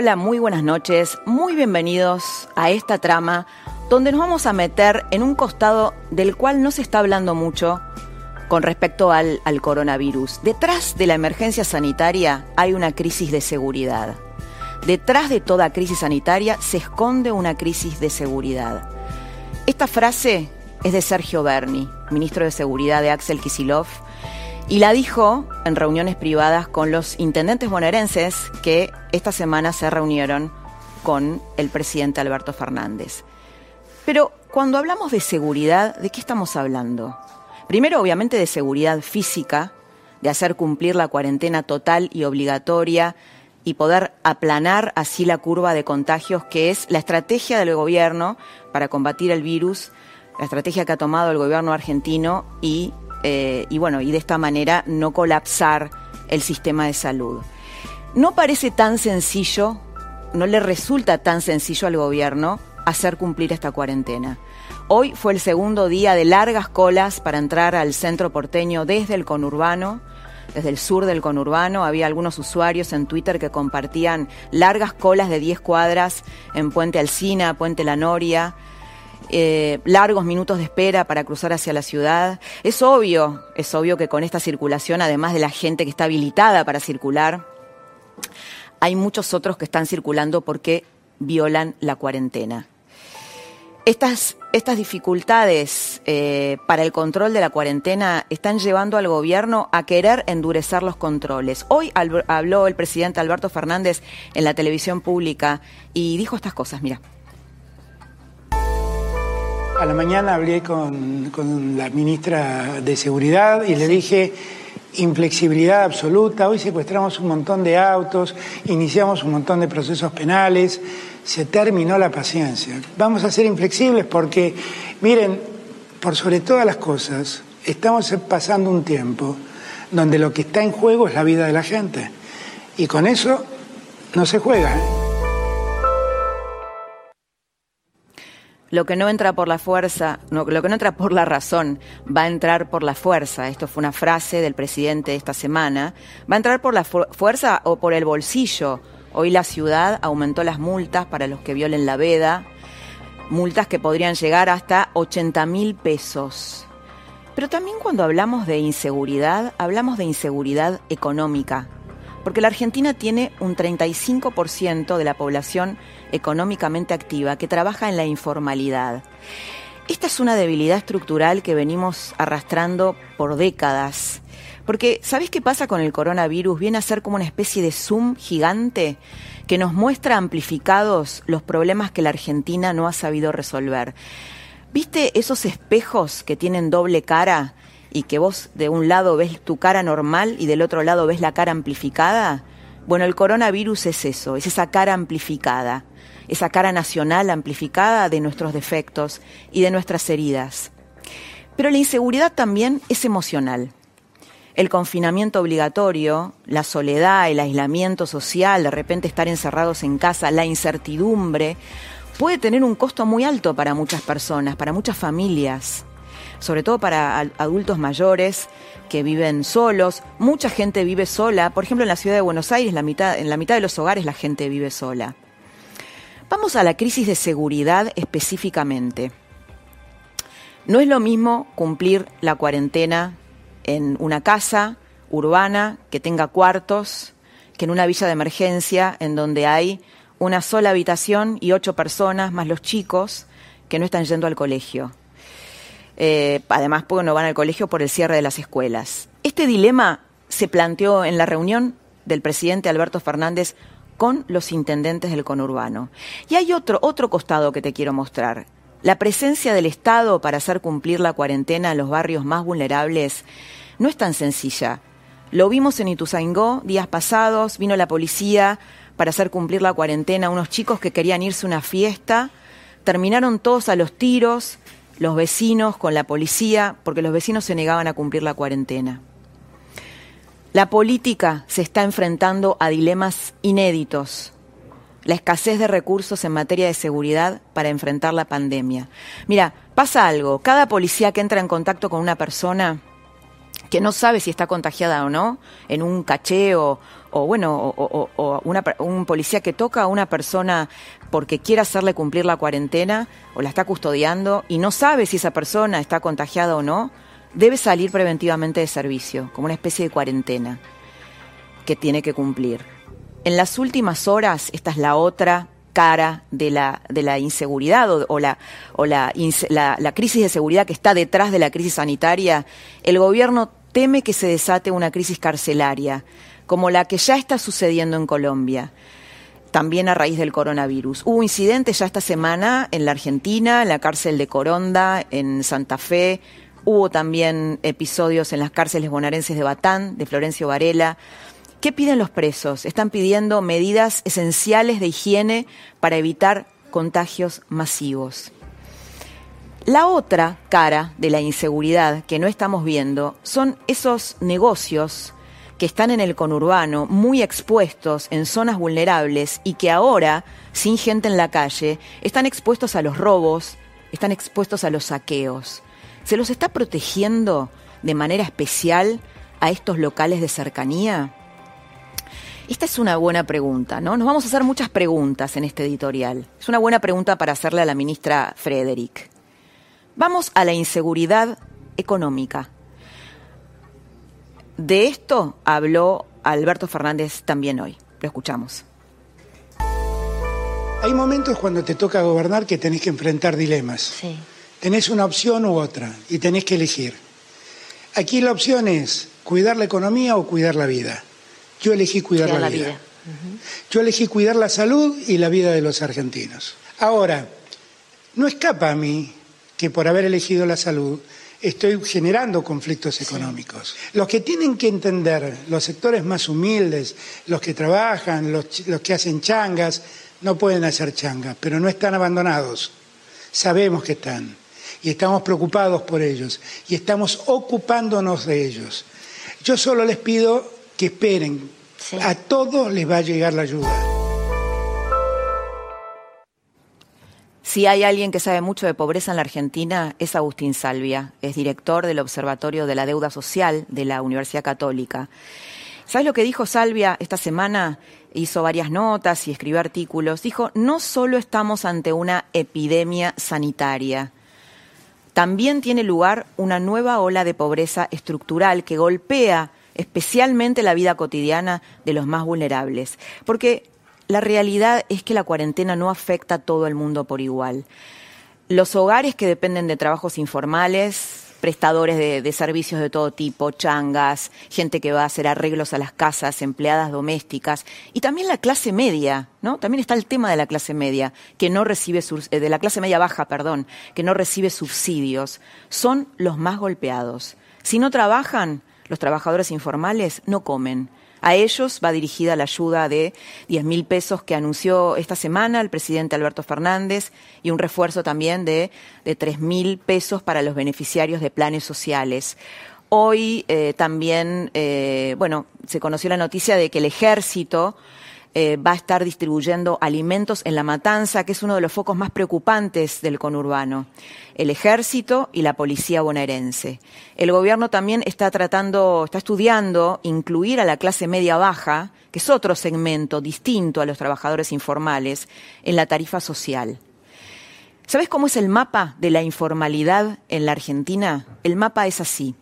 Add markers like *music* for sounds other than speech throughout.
Hola, muy buenas noches, muy bienvenidos a esta trama donde nos vamos a meter en un costado del cual no se está hablando mucho con respecto al, al, coronavirus. Detrás de la emergencia sanitaria hay una crisis de seguridad. Detrás de toda crisis sanitaria se esconde una crisis de seguridad. Esta frase es de Sergio Berni, ministro de Seguridad de Axel Kisilov, y la dijo en reuniones privadas con los intendentes bonaerenses que esta semana se reunieron con el presidente Alberto Fernández. Pero cuando hablamos de seguridad, ¿de qué estamos hablando? Primero, obviamente, de seguridad física, de hacer cumplir la cuarentena total y obligatoria y poder aplanar así la curva de contagios, que es la estrategia del gobierno para combatir el virus, la estrategia que ha tomado el gobierno argentino y eh, y bueno, y de esta manera no colapsar el sistema de salud. No parece tan sencillo, no le resulta tan sencillo al gobierno hacer cumplir esta cuarentena. Hoy fue el segundo día de largas colas para entrar al centro porteño desde el conurbano, desde el sur del conurbano. Había algunos usuarios en Twitter que compartían largas colas de 10 cuadras en Puente Alcina, Puente La Noria, eh, largos minutos de espera para cruzar hacia la ciudad. Es obvio, es obvio que con esta circulación, además de la gente que está habilitada para circular, hay muchos otros que están circulando porque violan la cuarentena. Estas, estas dificultades eh, para el control de la cuarentena están llevando al gobierno a querer endurecer los controles. Hoy habló el presidente Alberto Fernández en la televisión pública y dijo estas cosas, mira. A la mañana hablé con, la ministra de Seguridad y le dije inflexibilidad absoluta. Hoy secuestramos un montón de autos, iniciamos un montón de procesos penales, se terminó la paciencia. Vamos a ser inflexibles porque, miren, por sobre todas las cosas, estamos pasando un tiempo donde lo que está en juego es la vida de la gente. Y con eso no se juega. Lo que no entra por la fuerza, lo que no entra por la razón, va a entrar por la fuerza. Esto fue una frase del presidente esta semana. Va a entrar por la fuerza o por el bolsillo. Hoy la ciudad aumentó las multas para los que violen la veda, multas que podrían llegar hasta 80 mil pesos. Pero también cuando hablamos de inseguridad, hablamos de inseguridad económica, porque la Argentina tiene un 35% de la población económicamente activa que trabaja en la informalidad. Esta es una debilidad estructural que venimos arrastrando por décadas. Porque, ¿sabés qué pasa con el coronavirus? Viene a ser como una especie de zoom gigante que nos muestra amplificados los problemas que la Argentina no ha sabido resolver. ¿Viste esos espejos que tienen doble cara y que vos de un lado ves tu cara normal y del otro lado ves la cara amplificada? Bueno, el coronavirus es eso, es esa cara amplificada esa cara nacional amplificada de nuestros defectos y de nuestras heridas. Pero la inseguridad también es emocional. El confinamiento obligatorio, la soledad, el aislamiento social, de repente estar encerrados en casa, la incertidumbre, puede tener un costo muy alto para muchas personas, para muchas familias, sobre todo para adultos mayores que viven solos. Mucha gente vive sola, por ejemplo en la ciudad de Buenos Aires, la mitad, en la mitad de los hogares la gente vive sola. Vamos a la crisis de seguridad específicamente. No es lo mismo cumplir la cuarentena en una casa urbana que tenga cuartos que en una villa de emergencia en donde hay una sola habitación y ocho personas más los chicos que no están yendo al colegio. Eh, además, porque no van al colegio por el cierre de las escuelas. Este dilema se planteó en la reunión del presidente Alberto Fernández con los intendentes del conurbano. Y hay otro, otro costado que te quiero mostrar. La presencia del Estado para hacer cumplir la cuarentena en los barrios más vulnerables no es tan sencilla. Lo vimos en Ituzaingó días pasados, vino la policía para hacer cumplir la cuarentena, unos chicos que querían irse a una fiesta, terminaron todos a los tiros, los vecinos con la policía, porque los vecinos se negaban a cumplir la cuarentena. La política se está enfrentando a dilemas inéditos. La escasez de recursos en materia de seguridad para enfrentar la pandemia. Mira, pasa algo. Cada policía que entra en contacto con una persona que no sabe si está contagiada o no, en un cacheo o bueno, o, un policía que toca a una persona porque quiere hacerle cumplir la cuarentena o la está custodiando y no sabe si esa persona está contagiada o no, debe salir preventivamente de servicio, como una especie de cuarentena que tiene que cumplir. En las últimas horas, esta es la otra cara de la, de la inseguridad o, la, o la, la crisis de seguridad que está detrás de la crisis sanitaria, el gobierno teme que se desate una crisis carcelaria, como la que ya está sucediendo en Colombia, también a raíz del coronavirus. Hubo incidentes ya esta semana en la Argentina, en la cárcel de Coronda, en Santa Fe, hubo también episodios en las cárceles bonaerenses de Batán, de Florencio Varela. ¿Qué piden los presos? Están pidiendo medidas esenciales de higiene para evitar contagios masivos. La otra cara de la inseguridad que no estamos viendo son esos negocios que están en el conurbano, muy expuestos en zonas vulnerables y que ahora, sin gente en la calle, están expuestos a los robos, están expuestos a los saqueos. ¿Se los está protegiendo de manera especial a estos locales de cercanía? Esta es una buena pregunta, ¿no? Nos vamos a hacer muchas preguntas en este editorial. Es una buena pregunta para hacerle a la ministra Frederick. Vamos a la inseguridad económica. De esto habló Alberto Fernández también hoy. Lo escuchamos. Hay momentos cuando te toca gobernar que tenés que enfrentar dilemas. Sí. Tenés una opción u otra y tenés que elegir. Aquí la opción es cuidar la economía o cuidar la vida. Yo elegí cuidar, la, vida. Yo elegí cuidar la salud y la vida de los argentinos. Ahora, no escapa a mí que por haber elegido la salud estoy generando conflictos económicos. Los que tienen que entender, los sectores más humildes, los que trabajan, los, que hacen changas, no pueden hacer changas, pero no están abandonados. Sabemos que están y estamos preocupados por ellos y estamos ocupándonos de ellos. Yo solo les pido que esperen, a todos les va a llegar la ayuda. Si hay alguien que sabe mucho de pobreza en la Argentina, es Agustín Salvia, es director del Observatorio de la Deuda Social de la Universidad Católica. ¿Sabes lo que dijo Salvia esta semana? Hizo varias notas y escribió artículos. Dijo, no solo estamos ante una epidemia sanitaria, también tiene lugar una nueva ola de pobreza estructural que golpea especialmente la vida cotidiana de los más vulnerables. Porque la realidad es que la cuarentena no afecta a todo el mundo por igual. Los hogares que dependen de trabajos informales, prestadores de, servicios de todo tipo, changas, gente que va a hacer arreglos a las casas, empleadas domésticas, y también la clase media, ¿no? También está el tema de la clase media, que no recibe, eh, de la clase media baja, perdón, que no recibe subsidios, son los más golpeados. Si no trabajan, los trabajadores informales no comen. A ellos va dirigida la ayuda de 10 mil pesos que anunció esta semana el presidente Alberto Fernández y un refuerzo también de, de 3 mil pesos para los beneficiarios de planes sociales. Hoy eh, también, eh, bueno, se conoció la noticia de que el ejército eh, va a estar distribuyendo alimentos en la matanza, que es uno de los focos más preocupantes del conurbano, el ejército y la policía bonaerense. El gobierno también está tratando, está estudiando incluir a la clase media baja, que es otro segmento distinto a los trabajadores informales, en la tarifa social. ¿Sabes cómo es el mapa de la informalidad en la Argentina? El mapa es así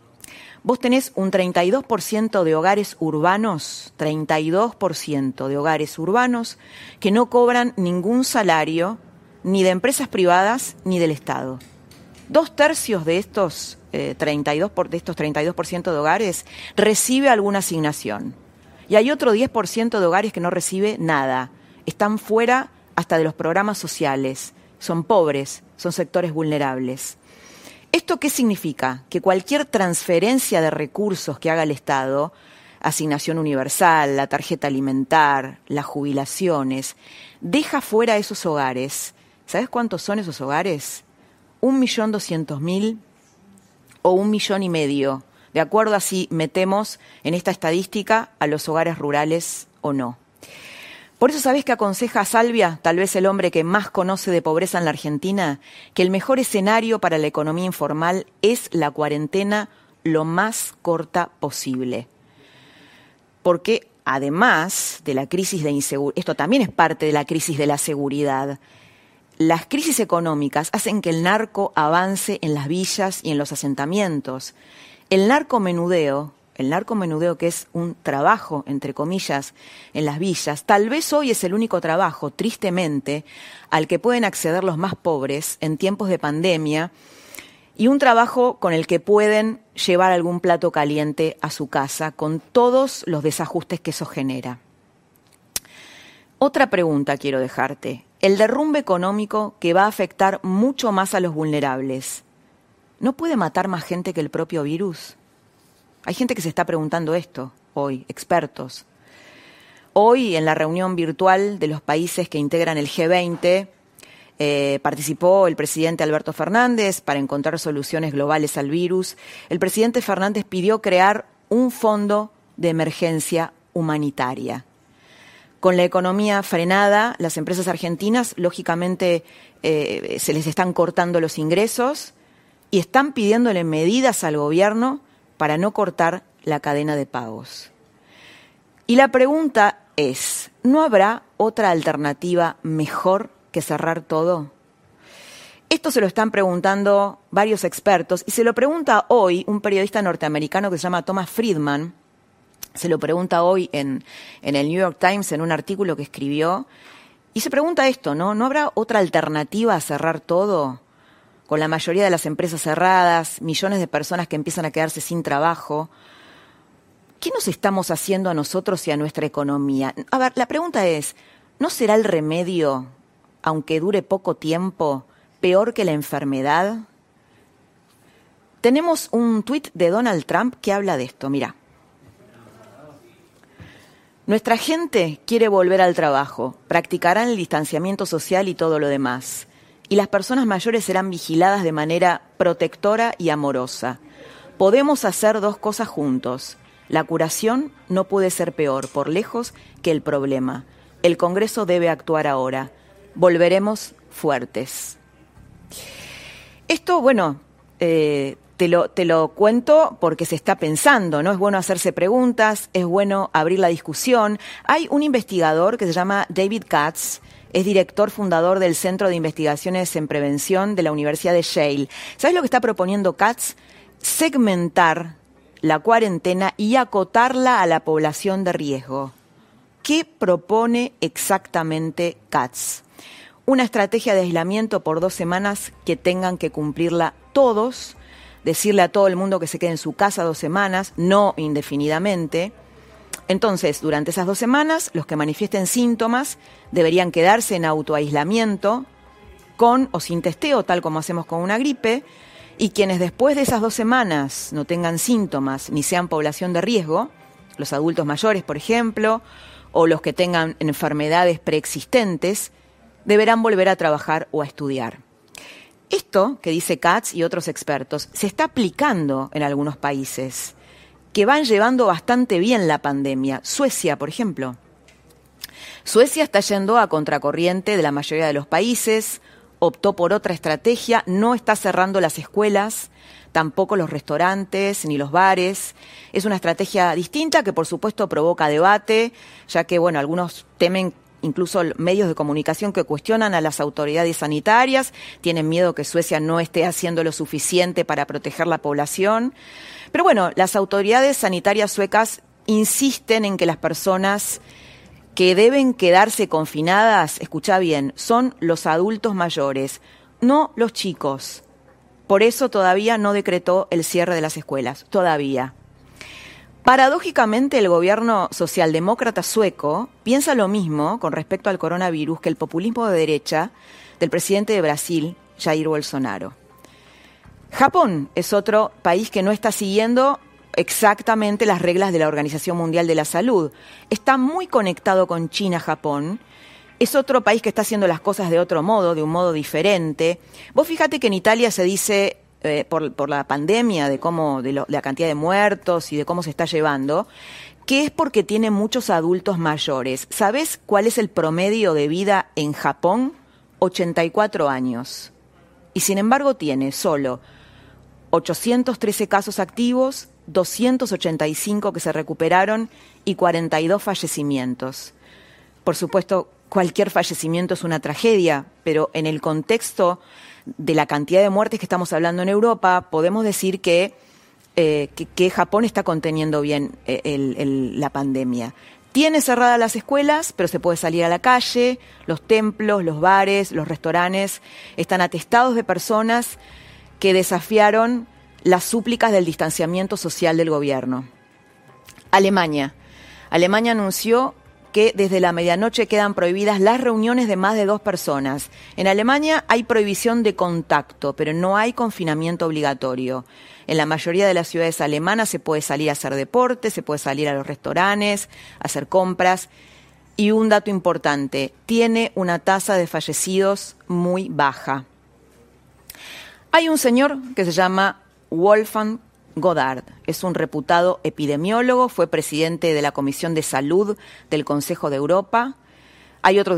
vos tenés un 32% de hogares urbanos, 32% de hogares urbanos que no cobran ningún salario ni de empresas privadas ni del Estado. Dos tercios de estos, 32 eh, de estos 32% de hogares recibe alguna asignación. Y hay otro 10% de hogares que no recibe nada. Están fuera hasta de los programas sociales. Son pobres, son sectores vulnerables. ¿Esto qué significa? Que cualquier transferencia de recursos que haga el Estado asignación universal, la tarjeta alimentar, las jubilaciones, deja fuera esos hogares. ¿Sabes cuántos son esos hogares? Un millón doscientos mil o un millón y medio, de acuerdo a si metemos en esta estadística a los hogares rurales o no. Por eso, ¿sabes qué aconseja a Salvia, tal vez el hombre que más conoce de pobreza en la Argentina? Que el mejor escenario para la economía informal es la cuarentena lo más corta posible. Porque además de la crisis de inseguridad, esto también es parte de la crisis de la seguridad, las crisis económicas hacen que el narco avance en las villas y en los asentamientos. El narcomenudeo el narcomenudeo, que es un trabajo, entre comillas, en las villas, tal vez hoy es el único trabajo, tristemente, al que pueden acceder los más pobres en tiempos de pandemia y un trabajo con el que pueden llevar algún plato caliente a su casa, con todos los desajustes que eso genera. Otra pregunta quiero dejarte. El derrumbe económico que va a afectar mucho más a los vulnerables, ¿no puede matar más gente que el propio virus? Hay gente que se está preguntando esto hoy, expertos. Hoy, en la reunión virtual de los países que integran el G20, eh, participó el presidente Alberto Fernández para encontrar soluciones globales al virus. El presidente Fernández pidió crear un fondo de emergencia humanitaria. Con la economía frenada, las empresas argentinas, lógicamente, eh, se les están cortando los ingresos y están pidiéndole medidas al gobierno para no cortar la cadena de pagos. Y la pregunta es, ¿no habrá otra alternativa mejor que cerrar todo? Esto se lo están preguntando varios expertos y se lo pregunta hoy un periodista norteamericano que se llama Thomas Friedman. Se lo pregunta hoy en, en el New York Times en un artículo que escribió. Y se pregunta esto, ¿no? ¿No habrá otra alternativa a cerrar todo? Con la mayoría de las empresas cerradas, millones de personas que empiezan a quedarse sin trabajo. ¿Qué nos estamos haciendo a nosotros y a nuestra economía? A ver, la pregunta es, ¿no será el remedio, aunque dure poco tiempo, peor que la enfermedad? Tenemos un tuit de Donald Trump que habla de esto, mira. Nuestra gente quiere volver al trabajo, practicarán el distanciamiento social y todo lo demás y las personas mayores serán vigiladas de manera protectora y amorosa. Podemos hacer dos cosas juntos. La curación no puede ser peor, por lejos, que el problema. El Congreso debe actuar ahora. Volveremos fuertes. Esto, bueno, eh, te, lo, te lo cuento porque se está pensando, ¿no? Es bueno hacerse preguntas, es bueno abrir la discusión. Hay un investigador que se llama David Katz, es director fundador del Centro de Investigaciones en Prevención de la Universidad de Yale. ¿Sabes lo que está proponiendo Katz? Segmentar la cuarentena y acotarla a la población de riesgo. ¿Qué propone exactamente Katz? Una estrategia de aislamiento por dos semanas que tengan que cumplirla todos, decirle a todo el mundo que se quede en su casa dos semanas, no indefinidamente entonces, durante esas dos semanas, los que manifiesten síntomas deberían quedarse en autoaislamiento con o sin testeo, tal como hacemos con una gripe, y quienes después de esas dos semanas no tengan síntomas ni sean población de riesgo, los adultos mayores, por ejemplo, o los que tengan enfermedades preexistentes, deberán volver a trabajar o a estudiar. Esto que dice Katz y otros expertos se está aplicando en algunos países que van llevando bastante bien la pandemia. Suecia, por ejemplo. Suecia está yendo a contracorriente de la mayoría de los países, optó por otra estrategia, no está cerrando las escuelas, tampoco los restaurantes ni los bares. Es una estrategia distinta que por supuesto provoca debate, ya que bueno, algunos temen incluso medios de comunicación que cuestionan a las autoridades sanitarias, tienen miedo que Suecia no esté haciendo lo suficiente para proteger la población. Pero bueno, las autoridades sanitarias suecas insisten en que las personas que deben quedarse confinadas, escucha bien, son los adultos mayores, no los chicos. Por eso todavía no decretó el cierre de las escuelas, todavía. Paradójicamente, el gobierno socialdemócrata sueco piensa lo mismo con respecto al coronavirus que el populismo de derecha del presidente de Brasil, Jair Bolsonaro. Japón es otro país que no está siguiendo exactamente las reglas de la Organización Mundial de la Salud. Está muy conectado con China, Japón. Es otro país que está haciendo las cosas de otro modo, de un modo diferente. Vos fíjate que en Italia se dice eh, por, la pandemia, de cómo, de, la cantidad de muertos y de cómo se está llevando, que es porque tiene muchos adultos mayores. ¿Sabes cuál es el promedio de vida en Japón? 84 años. Y sin embargo tiene solo 813 casos activos, 285 que se recuperaron y 42 fallecimientos. Por supuesto, cualquier fallecimiento es una tragedia, pero en el contexto de la cantidad de muertes que estamos hablando en Europa, podemos decir que, eh, que, Japón está conteniendo bien eh, la pandemia. Tiene cerradas las escuelas, pero se puede salir a la calle, los templos, los bares, los restaurantes están atestados de personas que desafiaron las súplicas del distanciamiento social del gobierno. Alemania. Alemania anunció que desde la medianoche quedan prohibidas las reuniones de más de dos personas. En Alemania hay prohibición de contacto, pero no hay confinamiento obligatorio. En la mayoría de las ciudades alemanas se puede salir a hacer deporte, se puede salir a los restaurantes, a hacer compras. Y un dato importante, tiene una tasa de fallecidos muy baja. Hay un señor que se llama Wolfgang Godard. Es un reputado epidemiólogo, fue presidente de la Comisión de Salud del Consejo de Europa. Hay otro,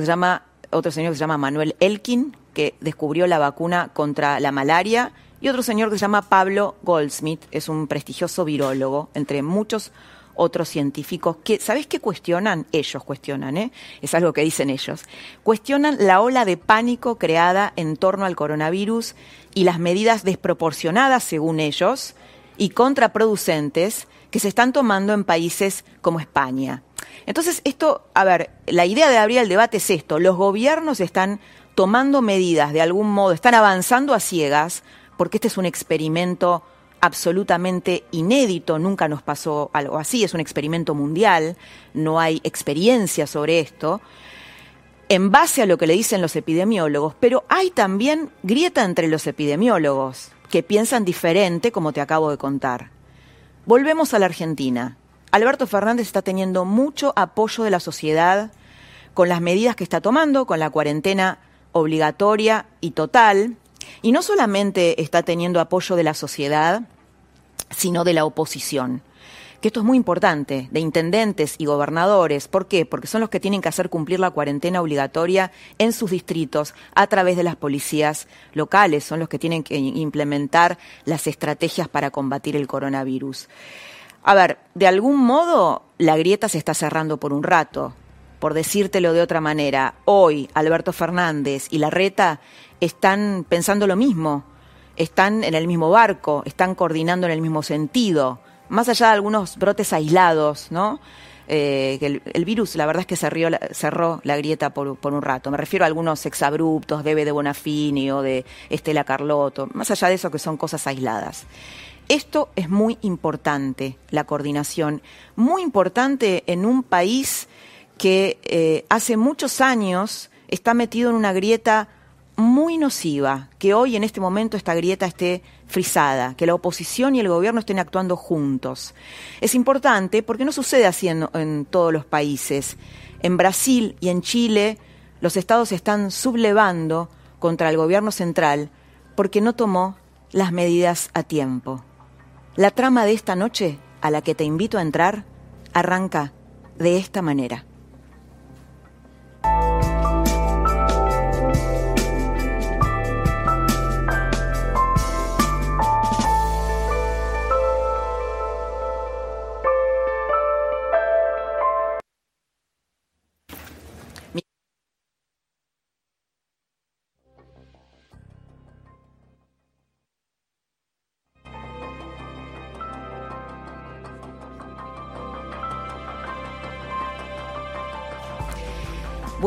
otro señor que se llama Manuel Elkin, que descubrió la vacuna contra la malaria. Y otro señor que se llama Pablo Goldsmith, es un prestigioso virólogo, entre muchos otros científicos que, ¿sabes qué cuestionan? Ellos cuestionan, ¿eh? Es algo que dicen ellos. Cuestionan la ola de pánico creada en torno al coronavirus y las medidas desproporcionadas, según ellos, y contraproducentes que se están tomando en países como España. Entonces, esto, a ver, la idea de abrir el debate es esto, los gobiernos están tomando medidas de algún modo, están avanzando a ciegas, porque este es un experimento absolutamente inédito, nunca nos pasó algo así, es un experimento mundial, no hay experiencia sobre esto, en base a lo que le dicen los epidemiólogos, pero hay también grieta entre los epidemiólogos que piensan diferente, como te acabo de contar. Volvemos a la Argentina. Alberto Fernández está teniendo mucho apoyo de la sociedad con las medidas que está tomando, con la cuarentena obligatoria y total, y no solamente está teniendo apoyo de la sociedad, sino de la oposición que esto es muy importante, de intendentes y gobernadores. ¿Por qué? Porque son los que tienen que hacer cumplir la cuarentena obligatoria en sus distritos a través de las policías locales, son los que tienen que implementar las estrategias para combatir el coronavirus. A ver, de algún modo la grieta se está cerrando por un rato. Por decírtelo de otra manera, hoy Alberto Fernández y Larreta están pensando lo mismo, están en el mismo barco, están coordinando en el mismo sentido más allá de algunos brotes aislados, ¿no? Eh, el, virus, la verdad es que cerró la, grieta por, un rato. Me refiero a algunos exabruptos de de Bonafini o de Estela Carlotto, más allá de eso que son cosas aisladas. Esto es muy importante, la coordinación, muy importante en un país que eh, hace muchos años está metido en una grieta muy nociva que hoy en este momento esta grieta esté frisada, que la oposición y el gobierno estén actuando juntos. Es importante porque no sucede así en, todos los países. En Brasil y en Chile los estados están sublevando contra el gobierno central porque no tomó las medidas a tiempo. La trama de esta noche, a la que te invito a entrar, arranca de esta manera.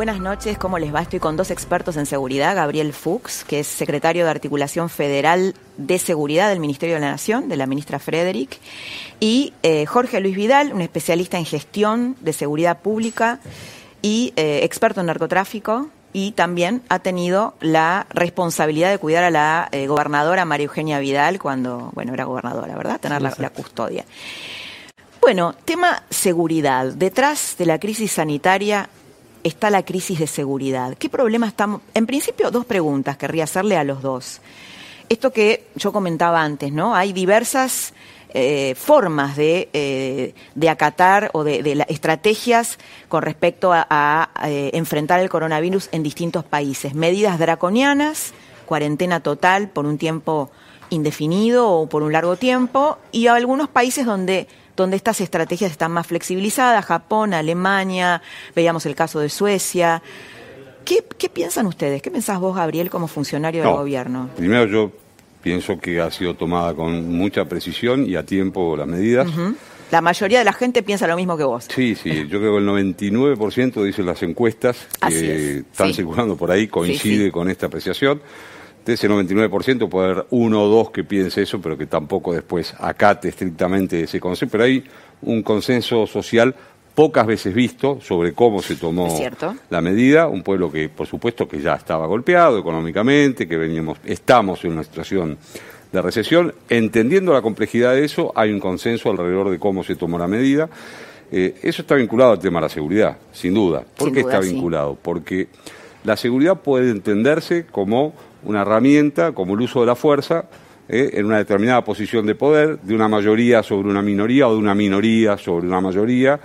Buenas noches, ¿cómo les va? Estoy con dos expertos en seguridad, Gabriel Fuchs, que es secretario de Articulación Federal de Seguridad del Ministerio de la Nación, de la ministra Frederick, y eh, Jorge Luis Vidal, un especialista en gestión de seguridad pública y eh, experto en narcotráfico, y también ha tenido la responsabilidad de cuidar a la eh, gobernadora María Eugenia Vidal cuando, bueno, era gobernadora, ¿verdad? Tener la, la custodia. Bueno, tema seguridad. Detrás de la crisis sanitaria está la crisis de seguridad. ¿Qué problema estamos? En principio, dos preguntas querría hacerle a los dos. Esto que yo comentaba antes, ¿no? Hay diversas eh, formas de, eh, de, acatar o de, estrategias con respecto a, a, eh, enfrentar el coronavirus en distintos países. Medidas draconianas, cuarentena total por un tiempo indefinido o por un largo tiempo, y algunos países donde donde estas estrategias están más flexibilizadas, Japón, Alemania, veíamos el caso de Suecia. ¿Qué, qué piensan ustedes? ¿Qué pensás vos, Gabriel, como funcionario no, del gobierno? Primero yo pienso que ha sido tomada con mucha precisión y a tiempo las medidas. Uh -huh. La mayoría de la gente piensa lo mismo que vos. Sí, sí, yo creo que el 99% dicen las encuestas que están sí. circulando por ahí coincide sí, sí. con esta apreciación. De ese 99% puede haber uno o dos que piense eso, pero que tampoco después acate estrictamente ese consenso. Pero hay un consenso social pocas veces visto sobre cómo se tomó la medida, un pueblo que por supuesto que ya estaba golpeado económicamente, que veníamos, estamos en una situación de recesión, entendiendo la complejidad de eso, hay un consenso alrededor de cómo se tomó la medida. Eh, eso está vinculado al tema de la seguridad, sin duda. ¿Por sin qué duda, está sí. vinculado? Porque la seguridad puede entenderse como una herramienta, como el uso de la fuerza, eh, en una determinada posición de poder, de una mayoría sobre una minoría o de una minoría sobre una mayoría,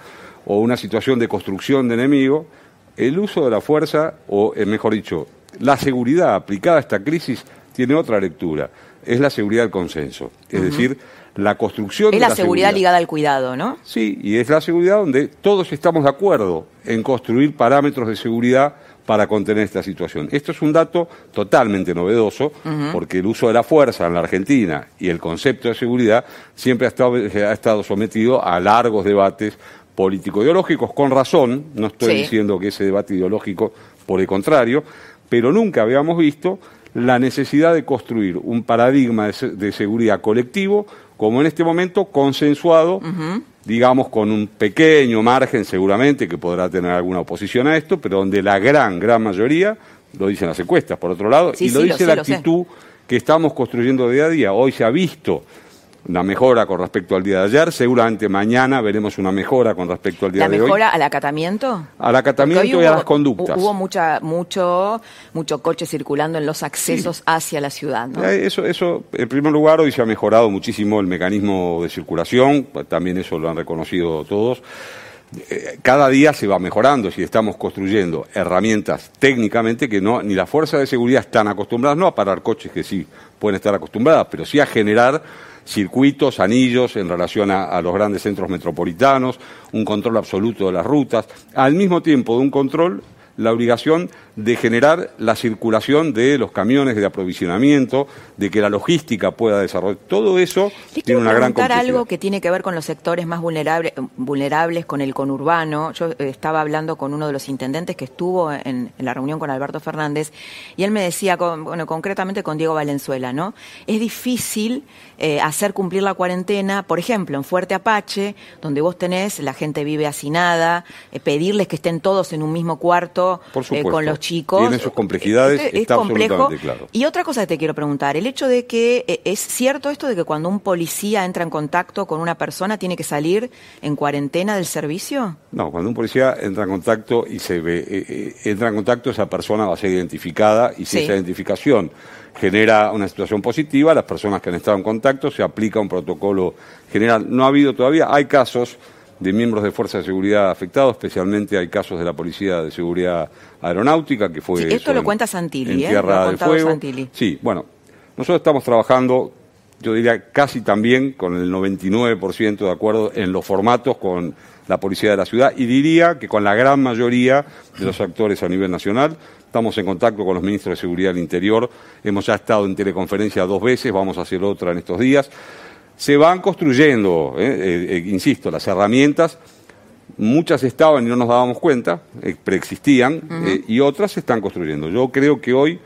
o una situación de construcción de enemigo, el uso de la fuerza, o eh, mejor dicho, la seguridad aplicada a esta crisis tiene otra lectura. Es la seguridad del consenso. Es uh -huh. decir, la construcción es de la, la seguridad, seguridad, ligada al cuidado, ¿no? Sí, y es la seguridad donde todos estamos de acuerdo en construir parámetros de seguridad para contener esta situación. Esto es un dato totalmente novedoso, uh -huh. porque el uso de la fuerza en la Argentina y el concepto de seguridad siempre ha estado, ha estado sometido a largos debates político-ideológicos, con razón, no estoy sí. diciendo que ese debate ideológico, por el contrario, pero nunca habíamos visto la necesidad de construir un paradigma de, de seguridad colectivo, como en este momento consensuado, uh -huh. digamos, con un pequeño margen seguramente, que podrá tener alguna oposición a esto, pero donde la gran, gran mayoría, lo dicen las encuestas, por otro lado, sí, y lo sí, dice lo la actitud que estamos construyendo día a día. Hoy se ha visto una mejora con respecto al día de ayer. Seguramente mañana veremos una mejora con respecto al día ¿La de hoy. ¿La mejora al acatamiento? Al acatamiento y hubo, a las conductas. Hubo mucha, mucho, mucho coche circulando en los accesos sí. hacia la ciudad. ¿no? Eh, eso, eso, en primer lugar, hoy se ha mejorado muchísimo el mecanismo de circulación. También eso lo han reconocido todos cada día se va mejorando, si estamos construyendo herramientas técnicamente que no, ni las fuerzas de seguridad están acostumbradas, no a parar coches que sí pueden estar acostumbradas, pero sí a generar circuitos, anillos en relación a, a, los grandes centros metropolitanos, un control absoluto de las rutas, al mismo tiempo de un control, la obligación de generar la circulación de los camiones de aprovisionamiento, de que la logística pueda desarrollar. Todo eso tiene una gran complejidad. algo que tiene que ver con los sectores más vulnerables, vulnerables con el conurbano. Yo eh, estaba hablando con uno de los intendentes que estuvo en, en la reunión con Alberto Fernández y él me decía, con, bueno, concretamente con Diego Valenzuela, ¿no? Es difícil eh, hacer cumplir la cuarentena, por ejemplo, en Fuerte Apache, donde vos tenés, la gente vive hacinada, eh, pedirles que estén todos en un mismo cuarto por eh, con los chicos. Tiene sus complejidades, es, es está complejo. absolutamente claro. Y otra cosa que te quiero preguntar, el hecho de que eh, es cierto esto de que cuando un policía entra en contacto con una persona tiene que salir en cuarentena del servicio? No, cuando un policía entra en contacto y se ve, eh, eh entra en contacto, esa persona va a ser identificada y si sí. esa identificación genera una situación positiva, las personas que han estado en contacto se aplica un protocolo general. No ha habido todavía, hay casos de miembros de fuerza de seguridad afectados, especialmente hay casos de la Policía de Seguridad Aeronáutica, que fue... Sí, esto lo en, cuenta Santilli, en ¿eh? Tierra de Fuego. Santilli. Sí, bueno, nosotros estamos trabajando, yo diría casi también con el 99% de acuerdo en los formatos con la Policía de la Ciudad y diría que con la gran mayoría de los actores a nivel nacional. Estamos en contacto con los ministros de Seguridad del Interior, hemos ya estado en teleconferencia dos veces, vamos a hacer otra en estos días se van construyendo, eh, eh, eh, insisto, las herramientas, muchas estaban y no nos dábamos cuenta, eh, preexistían, uh -huh. y otras se están construyendo. Yo creo que hoy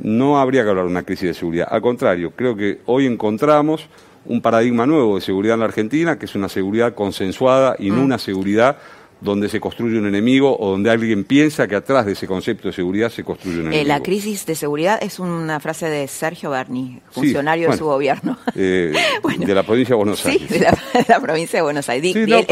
no habría que hablar de una crisis de seguridad, al contrario, creo que hoy encontramos un paradigma nuevo de seguridad en la Argentina, que es una seguridad consensuada y uh -huh. no una seguridad donde se construye un enemigo o donde alguien piensa que atrás de ese concepto de seguridad se construye un enemigo. la crisis de seguridad es una frase de Sergio Berni, funcionario de su gobierno. Eh, *laughs* de la provincia de Buenos Aires. Sí, de la, provincia de Buenos Aires. Sí, pero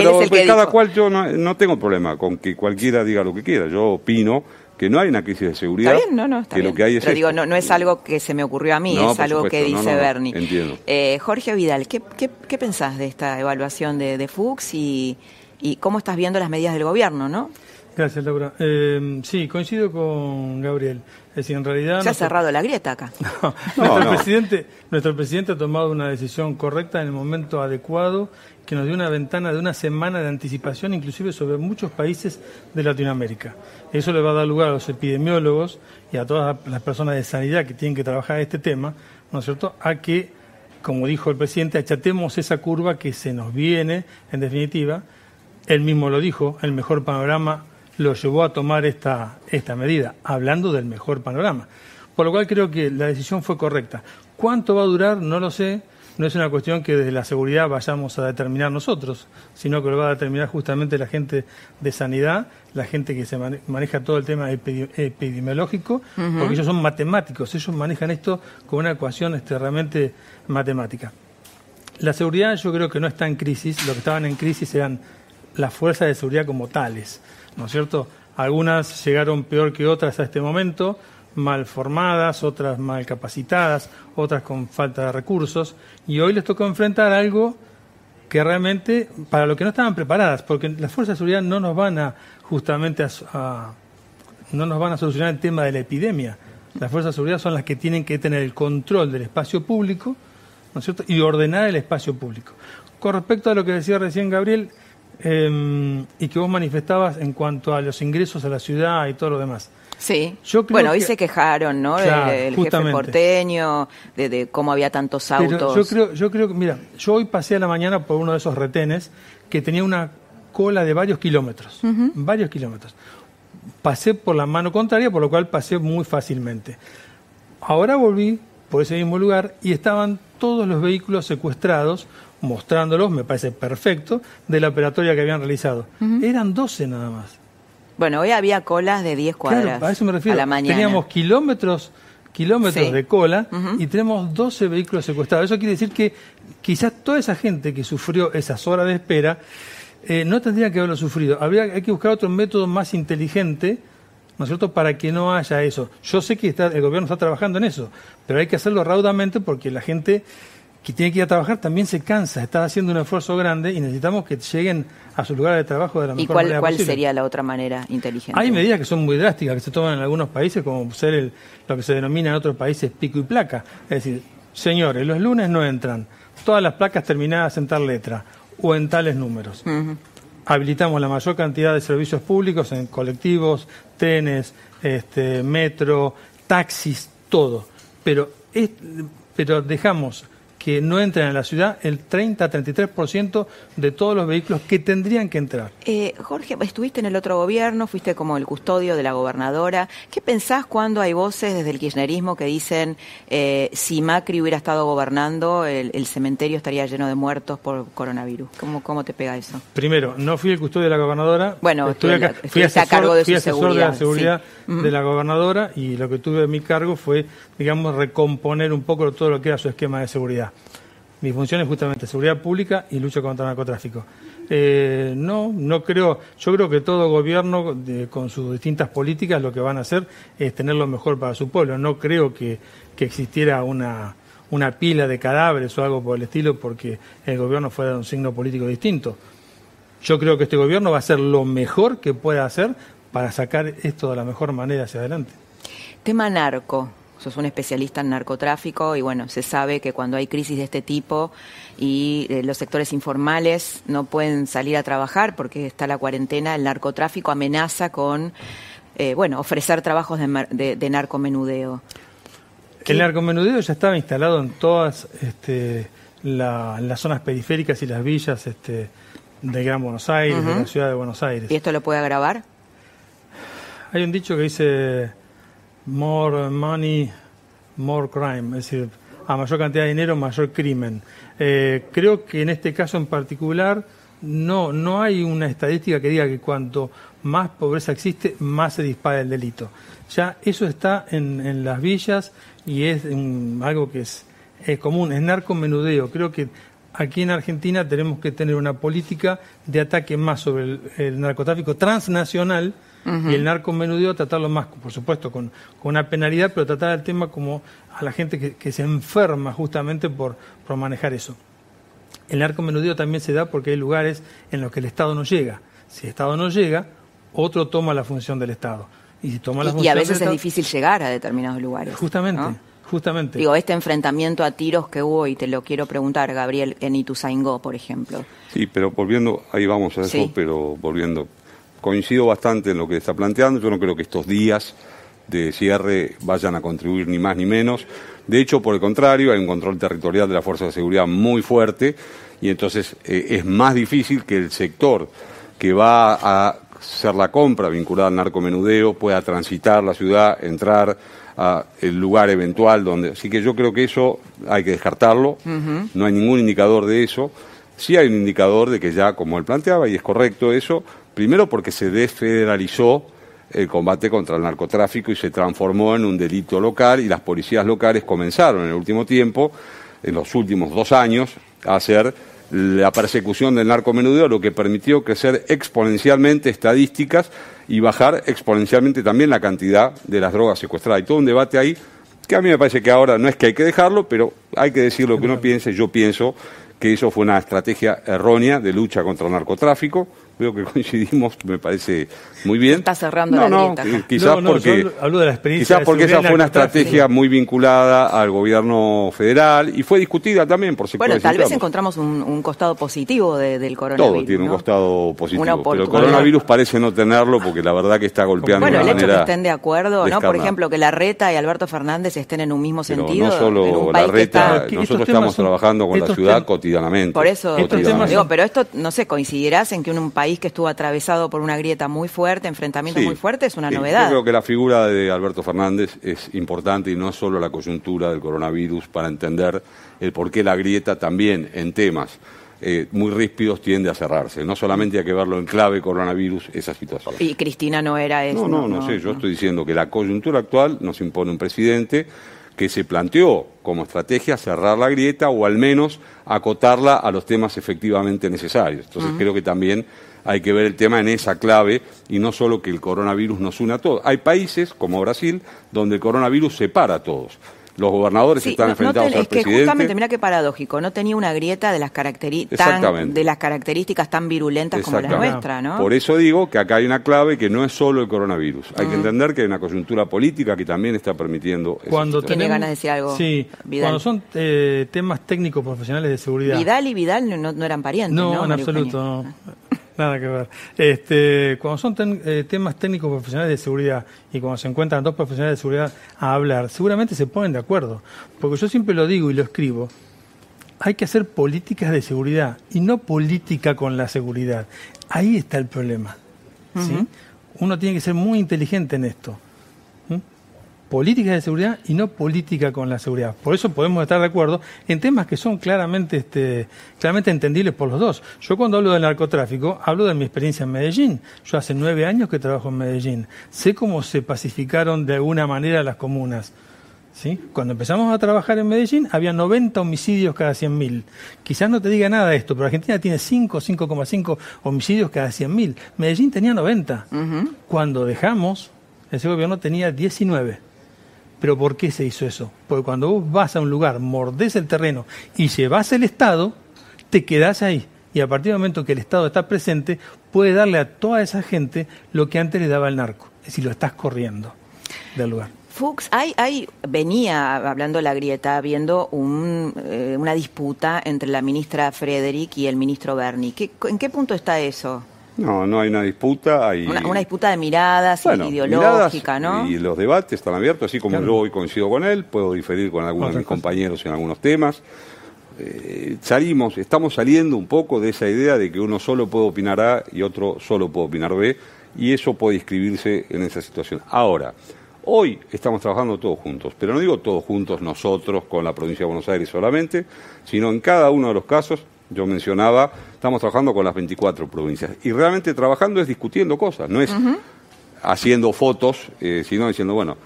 cada cual, yo no, tengo problema con que cualquiera diga lo que quiera. Yo opino que no hay una crisis de seguridad. Está bien, no, no, está que lo que hay es digo, no, no es algo que se me ocurrió a mí, es algo que dice Berni. Entiendo. Eh, Jorge Vidal, ¿qué, qué, qué pensás de esta evaluación de, de Fuchs y y cómo estás viendo las medidas del gobierno, ¿no? Gracias, Laura. Eh, sí, coincido con Gabriel. Es decir, en realidad... Se ha cerrado la grieta acá. *laughs* nuestro, Presidente, nuestro presidente ha tomado una decisión correcta en el momento adecuado que nos dio una ventana de una semana de anticipación, inclusive sobre muchos países de Latinoamérica. Eso le va a dar lugar a los epidemiólogos y a todas las personas de sanidad que tienen que trabajar este tema, ¿no es cierto?, a que, como dijo el presidente, achatemos esa curva que se nos viene, en definitiva, él mismo lo dijo, el mejor panorama lo llevó a tomar esta, esta medida, hablando del mejor panorama. Por lo cual creo que la decisión fue correcta. ¿Cuánto va a durar? No lo sé. No es una cuestión que desde la seguridad vayamos a determinar nosotros, sino que lo va a determinar justamente la gente de sanidad, la gente que se maneja todo el tema epidemiológico, porque ellos son matemáticos, ellos manejan esto con una ecuación este, realmente matemática. La seguridad yo creo que no está en crisis, lo que estaban en crisis eran las fuerzas de seguridad como tales, ¿no es cierto? Algunas llegaron peor que otras a este momento, mal formadas, otras mal capacitadas, otras con falta de recursos, y hoy les tocó enfrentar algo que realmente, para lo que no estaban preparadas, porque las fuerzas de seguridad no nos van a justamente a, no nos van a solucionar el tema de la epidemia. Las fuerzas de seguridad son las que tienen que tener el control del espacio público, ¿no es cierto? Y ordenar el espacio público. Con respecto a lo que decía recién Gabriel, Em, y que vos manifestabas en cuanto a los ingresos a la ciudad y todo lo demás. Sí. bueno, hoy se quejaron, ¿no? el jefe porteño, de, cómo había tantos autos. yo creo, yo creo que, mira, yo hoy pasé a la mañana por uno de esos retenes que tenía una cola de varios kilómetros, varios kilómetros. Pasé por la mano contraria, por lo cual pasé muy fácilmente. Ahora volví por ese mismo lugar y estaban todos los vehículos secuestrados mostrándolos, me parece perfecto, de la operatoria que habían realizado. Eran 12 nada más. Bueno, hoy había colas de 10 cuadras. Claro, a eso me refiero. Teníamos kilómetros kilómetros de cola y tenemos 12 vehículos secuestrados. Eso quiere decir que quizás toda esa gente que sufrió esas horas de espera eh, no tendría que haberlo sufrido. Habría, hay que buscar otro método más inteligente, ¿no es cierto?, para que no haya eso. Yo sé que está, el gobierno está trabajando en eso, pero hay que hacerlo raudamente porque la gente que tiene que ir a trabajar también se cansa, está haciendo un esfuerzo grande y necesitamos que lleguen a su lugar de trabajo de la mejor ¿Y cuál, manera cuál sería la otra manera inteligente? Hay medidas que son muy drásticas que se toman en algunos países, como ser el, lo que se denomina en otros países pico y placa. Es decir, señores, los lunes no entran todas las placas terminadas en tal letra o en tales números. Habilitamos la mayor cantidad de servicios públicos en colectivos, trenes, este, metro, taxis, todo. Pero, pero dejamos que no entran en la ciudad el 30-33% de todos los vehículos que tendrían que entrar. Eh, Jorge, estuviste en el otro gobierno, fuiste como el custodio de la gobernadora. ¿Qué pensás cuando hay voces desde el kirchnerismo que dicen eh, si Macri hubiera estado gobernando, el, cementerio estaría lleno de muertos por coronavirus? ¿Cómo, ¿Cómo te pega eso? Primero, no fui el custodio de la gobernadora. Bueno, estuve acá, fui asesor, a cargo de, su seguridad, de la seguridad de la gobernadora y lo que tuve en mi cargo fue, digamos, recomponer un poco todo lo que era su esquema de seguridad. Mi función es justamente seguridad pública y lucha contra el narcotráfico. Eh, no, no creo. Yo creo que todo gobierno, con sus distintas políticas, lo que van a hacer es tener lo mejor para su pueblo. No creo que, existiera una, una pila de cadáveres o algo por el estilo porque el gobierno fuera un signo político distinto. Yo creo que este gobierno va a hacer lo mejor que pueda hacer para sacar esto de la mejor manera hacia adelante. Tema narco sos un especialista en narcotráfico y bueno, se sabe que cuando hay crisis de este tipo y eh, los sectores informales no pueden salir a trabajar porque está la cuarentena, el narcotráfico amenaza con, eh, bueno, ofrecer trabajos de, narcomenudeo. El narcomenudeo ya estaba instalado en todas este, las zonas periféricas y las villas este, de Gran Buenos Aires, de la ciudad de Buenos Aires. ¿Y esto lo puede agravar? Hay un dicho que dice more money, more crime, es decir, a mayor cantidad de dinero, mayor crimen. Eh, creo que en este caso en particular no, no hay una estadística que diga que cuanto más pobreza existe, más se dispara el delito. Ya eso está en, las villas y es algo que es, es común, es narcomenudeo. Creo que aquí en Argentina tenemos que tener una política de ataque más sobre el, narcotráfico transnacional y el narcomenudeo tratarlo más, por supuesto, con, una penalidad, pero tratar el tema como a la gente que, se enferma justamente por, por manejar eso. El narcomenudeo también se da porque hay lugares en los que el Estado no llega. Si el Estado no llega, otro toma la función del Estado. Y, toma la y a veces es difícil llegar a determinados lugares. Justamente. Justamente. Digo, este enfrentamiento a tiros que hubo, y te lo quiero preguntar, Gabriel, en Ituzaingó, por ejemplo. Sí, pero volviendo, ahí vamos a eso, pero volviendo. Coincido bastante en lo que está planteando. Yo no creo que estos días de cierre vayan a contribuir ni más ni menos. De hecho, por el contrario, hay un control territorial de la Fuerza de Seguridad muy fuerte y entonces eh, es más difícil que el sector que va a hacer la compra vinculada al narcomenudeo pueda transitar la ciudad, entrar a el lugar eventual donde. Así que yo creo que eso hay que descartarlo, no hay ningún indicador de eso. Sí hay un indicador de que ya, como él planteaba, y es correcto eso, primero porque se desfederalizó el combate contra el narcotráfico y se transformó en un delito local y las policías locales comenzaron en el último tiempo, en los últimos dos años, a hacer la persecución del narcomenudeo, lo que permitió crecer exponencialmente estadísticas y bajar exponencialmente también la cantidad de las drogas secuestradas. Hay todo un debate ahí que a mí me parece que ahora no es que hay que dejarlo, pero hay que decir lo que uno piense. Yo pienso que eso fue una estrategia errónea de lucha contra el narcotráfico, veo que coincidimos, me parece muy bien. Está cerrando la no, Quizás porque, hablo de la experiencia quizás porque esa fue una estrategia muy vinculada al gobierno federal y fue discutida también por sectores Bueno, tal vez encontramos un, costado positivo del coronavirus. Todo tiene un costado positivo, pero el coronavirus parece no tenerlo porque la verdad que está golpeando bueno, de el hecho que estén de acuerdo, ¿no? Por ejemplo, que la Reta y Alberto Fernández estén en un mismo sentido. No solo la Reta, nosotros estamos trabajando con la ciudad cotidianamente. Por eso, digo, pero esto, no sé, coincidirás en que un país que estuvo atravesado por una grieta muy fuerte, enfrentamientos muy fuertes, es una novedad. Yo creo que la figura de Alberto Fernández es importante y no solo la coyuntura del coronavirus para entender el por qué la grieta también en temas eh, muy ríspidos tiende a cerrarse. No solamente hay que verlo en clave coronavirus, esa situación. Y Cristina no era eso. No, no, no, sé. Yo estoy diciendo que la coyuntura actual nos impone un presidente que se planteó como estrategia cerrar la grieta o al menos acotarla a los temas efectivamente necesarios. Entonces creo que también hay que ver el tema en esa clave y no solo que el coronavirus nos una a todos. Hay países como Brasil donde el coronavirus separa a todos los gobernadores están enfrentados al es que Justamente, mira qué paradójico, no tenía una grieta de las, de las características tan virulentas como la nuestra, ¿no? Por eso digo que acá hay una clave que no es solo el coronavirus. Hay que entender que hay una coyuntura política que también está permitiendo. Cuando tiene ganas de decir algo. Sí, cuando son eh, temas técnicos profesionales de seguridad. Vidal y Vidal no, eran parientes. No, ¿no? en absoluto. No. Nada que ver. Este, cuando son eh, temas técnicos profesionales de seguridad y cuando se encuentran dos profesionales de seguridad a hablar, seguramente se ponen de acuerdo. Porque yo siempre lo digo y lo escribo, hay que hacer políticas de seguridad y no política con la seguridad. Ahí está el problema. ¿sí? Uno tiene que ser muy inteligente en esto política de seguridad y no política con la seguridad. Por eso podemos estar de acuerdo en temas que son claramente, este, claramente entendibles por los dos. Yo cuando hablo del narcotráfico, hablo de mi experiencia en Medellín. Yo hace nueve años que trabajo en Medellín. Sé cómo se pacificaron de alguna manera las comunas. ¿Sí? Cuando empezamos a trabajar en Medellín había 90 homicidios cada 100.000. Quizás no te diga nada de esto, pero Argentina tiene 5, 5,5 homicidios cada 100.000. Medellín tenía 90. Cuando dejamos, ese gobierno tenía 19. Pero ¿por qué se hizo eso? Porque cuando vos vas a un lugar, mordés el terreno y llevas el Estado, te quedás ahí. Y a partir del momento que el Estado está presente, puede darle a toda esa gente lo que antes le daba el narco. Es decir, lo estás corriendo del lugar. Fuchs, hay, hay, venía hablando la grieta, viendo un, eh, una disputa entre la ministra Frederick y el ministro Bernie. ¿En qué punto está eso? No, no hay una disputa. Hay... Una, disputa de miradas ideológica, ¿no? Y los debates están abiertos, así como yo hoy coincido con él, puedo diferir con algunos de mis compañeros en algunos temas. Eh, salimos, estamos saliendo un poco de esa idea de que uno solo puede opinar A y otro solo puede opinar B, y eso puede inscribirse en esa situación. Ahora, hoy estamos trabajando todos juntos, pero no digo todos juntos nosotros con la provincia de Buenos Aires solamente, sino en cada uno de los casos yo mencionaba, estamos trabajando con las 24 provincias. Y realmente trabajando es discutiendo cosas, no es haciendo fotos, eh, sino diciendo, bueno,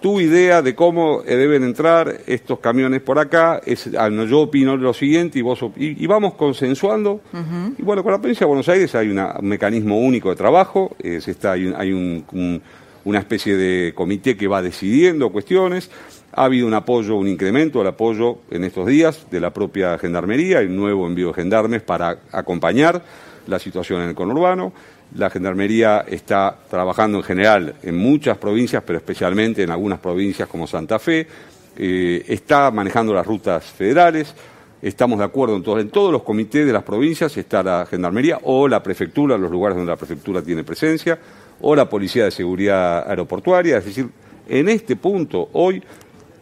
tu idea de cómo eh, deben entrar estos camiones por acá, es, ah, yo opino lo siguiente y vos y, vamos consensuando. Y bueno, con la provincia de Buenos Aires hay un mecanismo único de trabajo, se está, hay, un, una especie de comité que va decidiendo cuestiones. Ha habido un apoyo, un incremento del apoyo en estos días de la propia Gendarmería, el nuevo envío de gendarmes para acompañar la situación en el conurbano. La Gendarmería está trabajando en general en muchas provincias, pero especialmente en algunas provincias como Santa Fe. Eh, está manejando las rutas federales. Estamos de acuerdo en, en todos los comités de las provincias está la Gendarmería o la Prefectura, los lugares donde la Prefectura tiene presencia, o la Policía de Seguridad Aeroportuaria. Es decir, en este punto, hoy,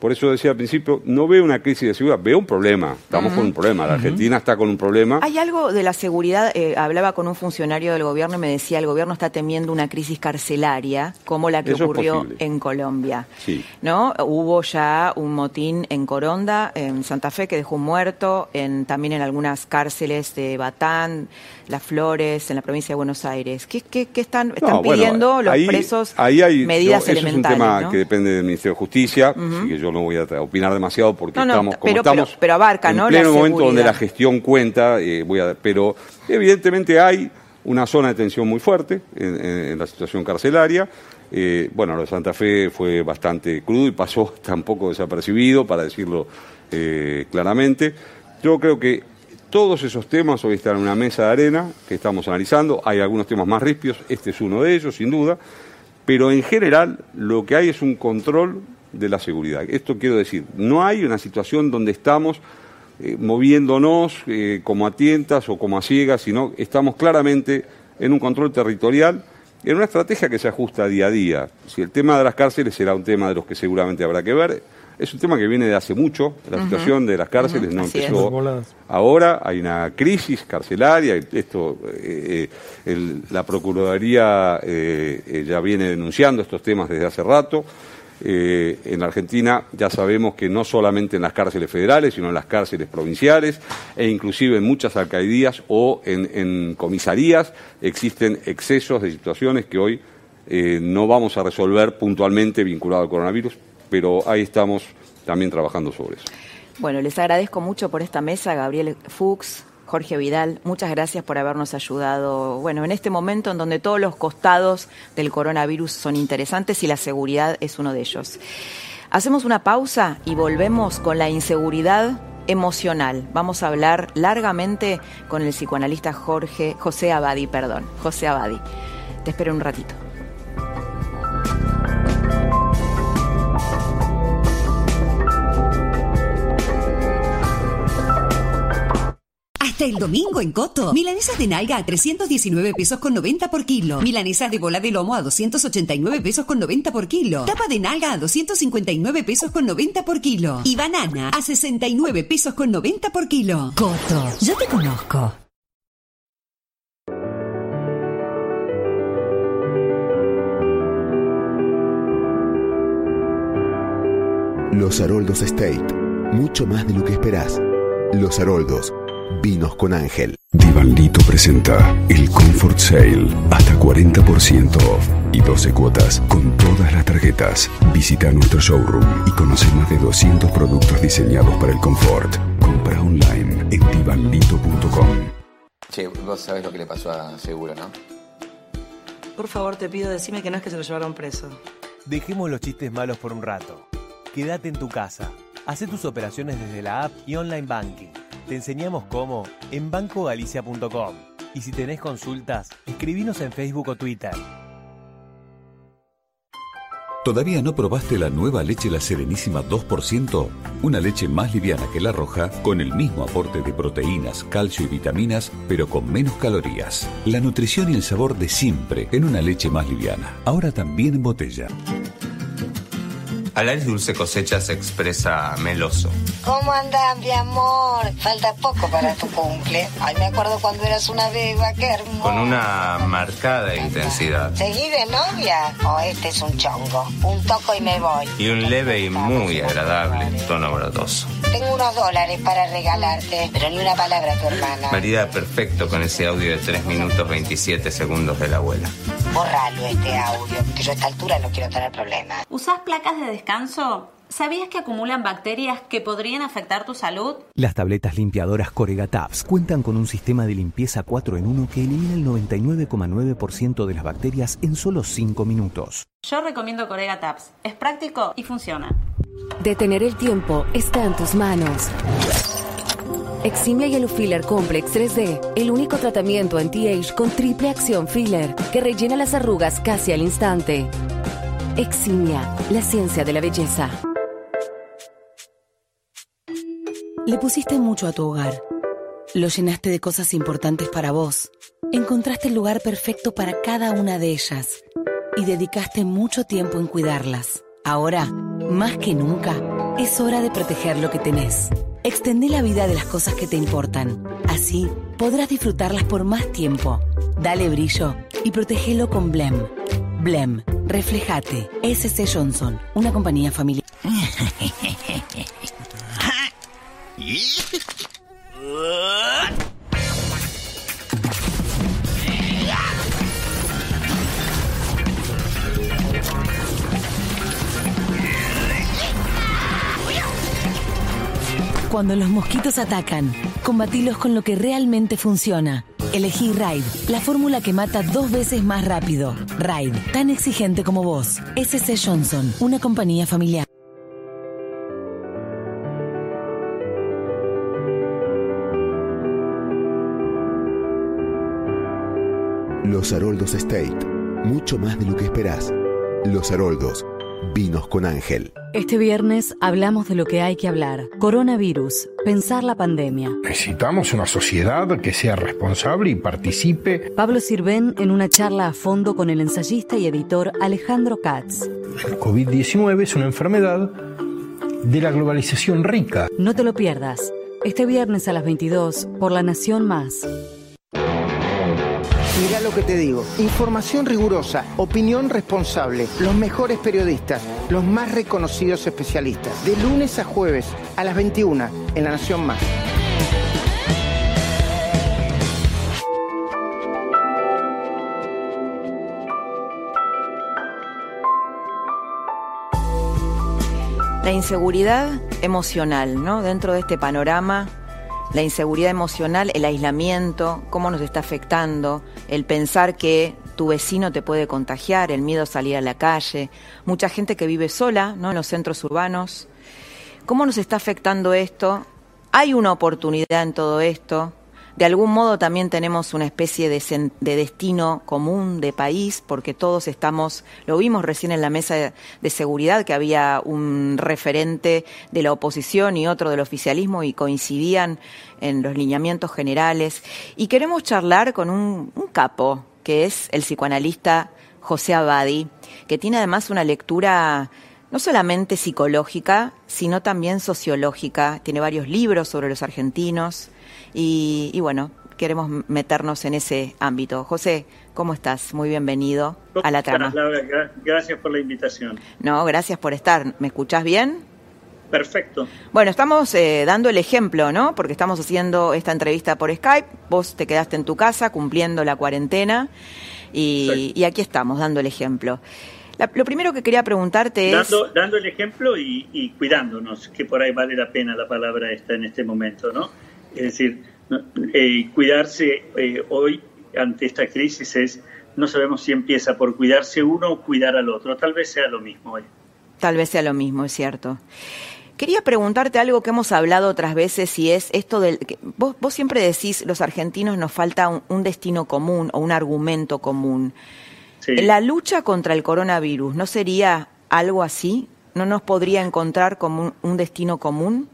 por eso decía al principio, no veo una crisis de seguridad, veo un problema. Estamos con un problema. La Argentina está con un problema. Hay algo de la seguridad. Eh, hablaba con un funcionario del gobierno y me decía el gobierno está temiendo una crisis carcelaria como la que ocurrió en Colombia. Sí. ¿No? Hubo ya un motín en Coronda, en Santa Fe, que dejó un muerto, en, también en algunas cárceles de Batán, Las Flores, en la provincia de Buenos Aires. ¿Qué, qué, están, están pidiendo los presos ahí hay, medidas elementales? es un tema que depende del Ministerio de Justicia, así que yo no voy a opinar demasiado porque estamos como estamos pero, abarca, en pleno momento donde la gestión cuenta, eh, voy a, pero evidentemente hay una zona de tensión muy fuerte en, la situación carcelaria. Eh, bueno, lo de Santa Fe fue bastante crudo y pasó *laughs* tampoco desapercibido, para decirlo eh, claramente. Yo creo que todos esos temas hoy están en una mesa de arena que estamos analizando. Hay algunos temas más rispios, este es uno de ellos, sin duda. Pero en general lo que hay es un control de la seguridad. Esto quiero decir, no hay una situación donde estamos eh, moviéndonos eh, como a tientas o como a ciegas, sino estamos claramente en un control territorial, en una estrategia que se ajusta día a día. Si el tema de las cárceles será un tema de los que seguramente habrá que ver, es un tema que viene de hace mucho, la situación de las cárceles no empezó ahora, hay una crisis carcelaria, esto eh, la Procuraduría ya viene denunciando estos temas desde hace rato, eh, en Argentina ya sabemos que no solamente en las cárceles federales, sino en las cárceles provinciales e inclusive en muchas alcaldías o en, comisarías existen excesos de situaciones que hoy eh, no vamos a resolver puntualmente vinculado al coronavirus, pero ahí estamos también trabajando sobre eso. Bueno, les agradezco mucho por esta mesa, Gabriel Fuchs, Jorge Vidal, muchas gracias por habernos ayudado. Bueno, en este momento en donde todos los costados del coronavirus son interesantes y la seguridad es uno de ellos. Hacemos una pausa y volvemos con la inseguridad emocional. Vamos a hablar largamente con el psicoanalista Jorge José Abadi, perdón, José Abadi. Te espero un ratito. Hasta el domingo en Coto. Milanesas de nalga a 319 pesos con 90 por kilo. Milanesas de bola de lomo a 289 pesos con 90 por kilo. Tapa de nalga a 259 pesos con 90 por kilo. Y banana a 69 pesos con 90 por kilo. Coto, yo te conozco. Los Haroldos State. Mucho más de lo que esperás. Los Haroldos Vinos con Ángel. Divanlito presenta el Comfort Sale hasta 40% off y 12 cuotas con todas las tarjetas. Visita nuestro showroom y conoce más de 200 productos diseñados para el confort. Compra online en divanlito.com. Che, vos sabés lo que le pasó a Seguro, ¿no? Por favor, te pido, decime que no es que se lo llevaron preso. Dejemos los chistes malos por un rato. Quédate en tu casa. Haz tus operaciones desde la app y online banking te enseñamos cómo en bancogalicia.com. Y si tenés consultas, escribinos en Facebook o Twitter. ¿Todavía no probaste la nueva leche La Serenísima 2%? Una leche más liviana que la roja, con el mismo aporte de proteínas, calcio y vitaminas, pero con menos calorías. La nutrición y el sabor de siempre en una leche más liviana. Ahora también en botella. Alaris Dulce Cosecha se expresa meloso. ¿Cómo andas, mi amor? Falta poco para tu cumple. Ay, me acuerdo cuando eras una beba, qué hermoso. Con una marcada intensidad. ¿Seguí de novia? O este es un chongo. Un toco y me voy. Y un leve y muy agradable tono brotoso. Tengo unos dólares para regalarte, pero ni una palabra a tu hermana. Marida, perfecto con ese audio de 3 minutos 27 segundos de la abuela. Borralo este audio, que yo a esta altura no quiero tener problemas. ¿Usás placas de descanso? ¿Sabías que acumulan bacterias que podrían afectar tu salud? Las tabletas limpiadoras Corega Tabs cuentan con un sistema de limpieza 4 en 1 que elimina el 99,9% de las bacterias en solo 5 minutos. Yo recomiendo Corega Tabs. Es práctico y funciona. Detener el tiempo está en tus manos. Eximia Yellow Filler Complex 3D, el único tratamiento anti-age con triple acción filler que rellena las arrugas casi al instante. Eximia, la ciencia de la belleza. Le pusiste mucho a tu hogar. Lo llenaste de cosas importantes para vos. Encontraste el lugar perfecto para cada una de ellas. Y dedicaste mucho tiempo en cuidarlas. Ahora, más que nunca, es hora de proteger lo que tenés. Extendé la vida de las cosas que te importan. Así podrás disfrutarlas por más tiempo. Dale brillo y protégelo con Blem. Blem, reflejate. SC Johnson, una compañía familiar. *laughs* Cuando los mosquitos atacan, combatilos con lo que realmente funciona. Elegí Raid, la fórmula que mata dos veces más rápido. Raid, tan exigente como vos. SC Johnson, una compañía familiar. Los Haroldos Estate. Mucho más de lo que esperás. Los Haroldos. Vinos con Ángel. Este viernes hablamos de lo que hay que hablar. Coronavirus. Pensar la pandemia. Necesitamos una sociedad que sea responsable y participe. Pablo Sirven en una charla a fondo con el ensayista y editor Alejandro Katz. El COVID-19 es una enfermedad de la globalización rica. No te lo pierdas. Este viernes a las 22 por La Nación Más. Mira lo que te digo. Información rigurosa, opinión responsable, los mejores periodistas, los más reconocidos especialistas. De lunes a jueves a las 21 en La Nación Más. La inseguridad emocional, ¿no? Dentro de este panorama, la inseguridad emocional, el aislamiento, cómo nos está afectando, el pensar que tu vecino te puede contagiar, el miedo a salir a la calle, mucha gente que vive sola, ¿no? En los centros urbanos. ¿Cómo nos está afectando esto? Hay una oportunidad en todo esto. De algún modo también tenemos una especie de, destino común de país, porque todos estamos, lo vimos recién en la mesa de, de seguridad, que había un referente de la oposición y otro del oficialismo y coincidían en los lineamientos generales. Y queremos charlar con un, un capo, que es el psicoanalista José Abadi, que tiene además una lectura no solamente psicológica, sino también sociológica. Tiene varios libros sobre los argentinos y, y bueno, queremos meternos en ese ámbito. José, ¿cómo estás? Muy bienvenido a la trama. Laura, gracias por la invitación. No, gracias por estar. ¿Me escuchás bien? Perfecto. Bueno, estamos eh, dando el ejemplo, ¿no? Porque estamos haciendo esta entrevista por Skype. Vos te quedaste en tu casa cumpliendo la cuarentena y, y aquí estamos dando el ejemplo. La- lo primero que quería preguntarte es... Dando, dando el ejemplo y, y cuidándonos, que por ahí vale la pena la palabra esta en este momento, ¿no? Es decir, eh, cuidarse eh, hoy ante esta crisis es, no sabemos si empieza por cuidarse uno o cuidar al otro, tal vez sea lo mismo hoy. Tal vez sea lo mismo, es cierto. Quería preguntarte algo que hemos hablado otras veces y es esto del... que vos, vos siempre decís, los argentinos nos falta un, un destino común o un argumento común. La lucha contra el coronavirus, ¿no sería algo así? ¿No nos podría encontrar como un, un destino común?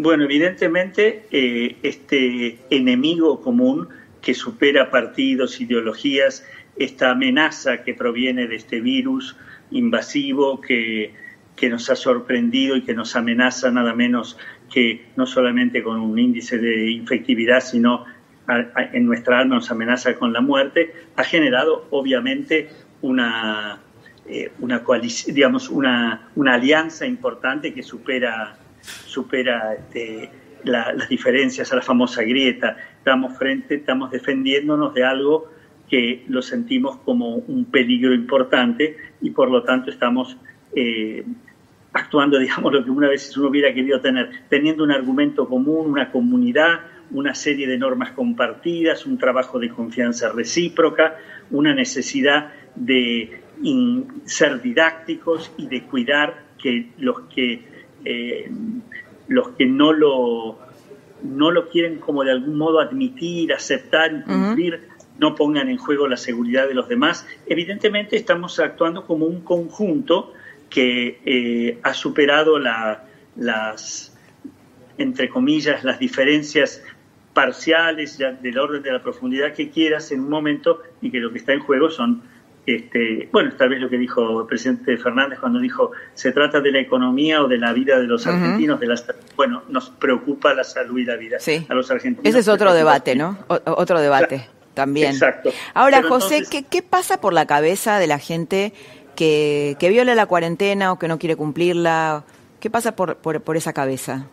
Bueno, evidentemente eh, este enemigo común que supera partidos, ideologías, esta amenaza que proviene de este virus invasivo que, que nos ha sorprendido y que nos amenaza nada menos que no solamente con un índice de infectividad, sino en nuestra alma nos amenaza con la muerte, ha generado obviamente una, eh, digamos, una, una alianza importante que supera supera este, las diferencias, a la famosa grieta. Estamos frente, estamos defendiéndonos de algo que lo sentimos como un peligro importante y por lo tanto estamos eh, actuando, *laughs* digamos, lo que una vez uno hubiera querido tener, teniendo un argumento común, una comunidad, una serie de normas compartidas, un trabajo de confianza recíproca, una necesidad de ser didácticos y de cuidar que los que eh, los que no lo no lo quieren como de algún modo admitir, aceptar y cumplir, no pongan en juego la seguridad de los demás. Evidentemente estamos actuando como un conjunto que eh, ha superado las, entre comillas, las diferencias parciales del orden de la profundidad que quieras en un momento y que lo que está en juego son este, bueno, tal vez lo que dijo el presidente Fernández cuando dijo se trata de la economía o de la vida de los argentinos, de las, bueno, nos preocupa la salud y la vida a los argentinos. Ese es otro debate, ¿no? otro debate también. Exacto. Ahora, José, ¿qué, ¿qué pasa por la cabeza de la gente que, que viola la cuarentena o que no quiere cumplirla? ¿Qué pasa por, por, por esa cabeza?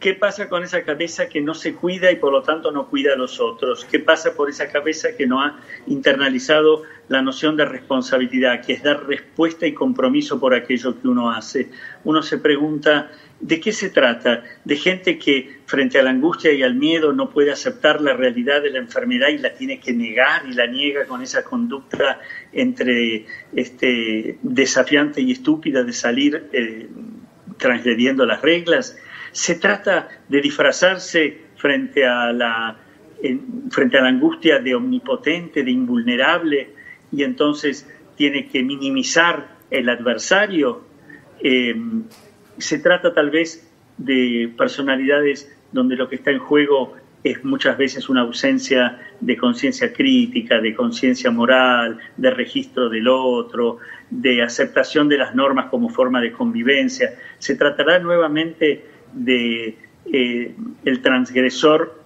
¿Qué pasa con esa cabeza que no se cuida y por lo tanto no cuida a los otros? ¿Qué pasa por esa cabeza que no ha internalizado la noción de responsabilidad, que es dar respuesta y compromiso por aquello que uno hace? Uno se pregunta, ¿de qué se trata? ¿De gente que frente a la angustia y al miedo no puede aceptar la realidad de la enfermedad y la tiene que negar y la niega con esa conducta entre este, desafiante y estúpida de salir eh, transgrediendo las reglas? Se trata de disfrazarse frente a la, frente a la angustia de omnipotente, de invulnerable, y entonces tiene que minimizar el adversario. Em, se trata tal vez de personalidades donde lo que está en juego es muchas veces una ausencia de conciencia crítica, de conciencia moral, de registro del otro, de aceptación de las normas como forma de convivencia. Se tratará nuevamente de eh, el transgresor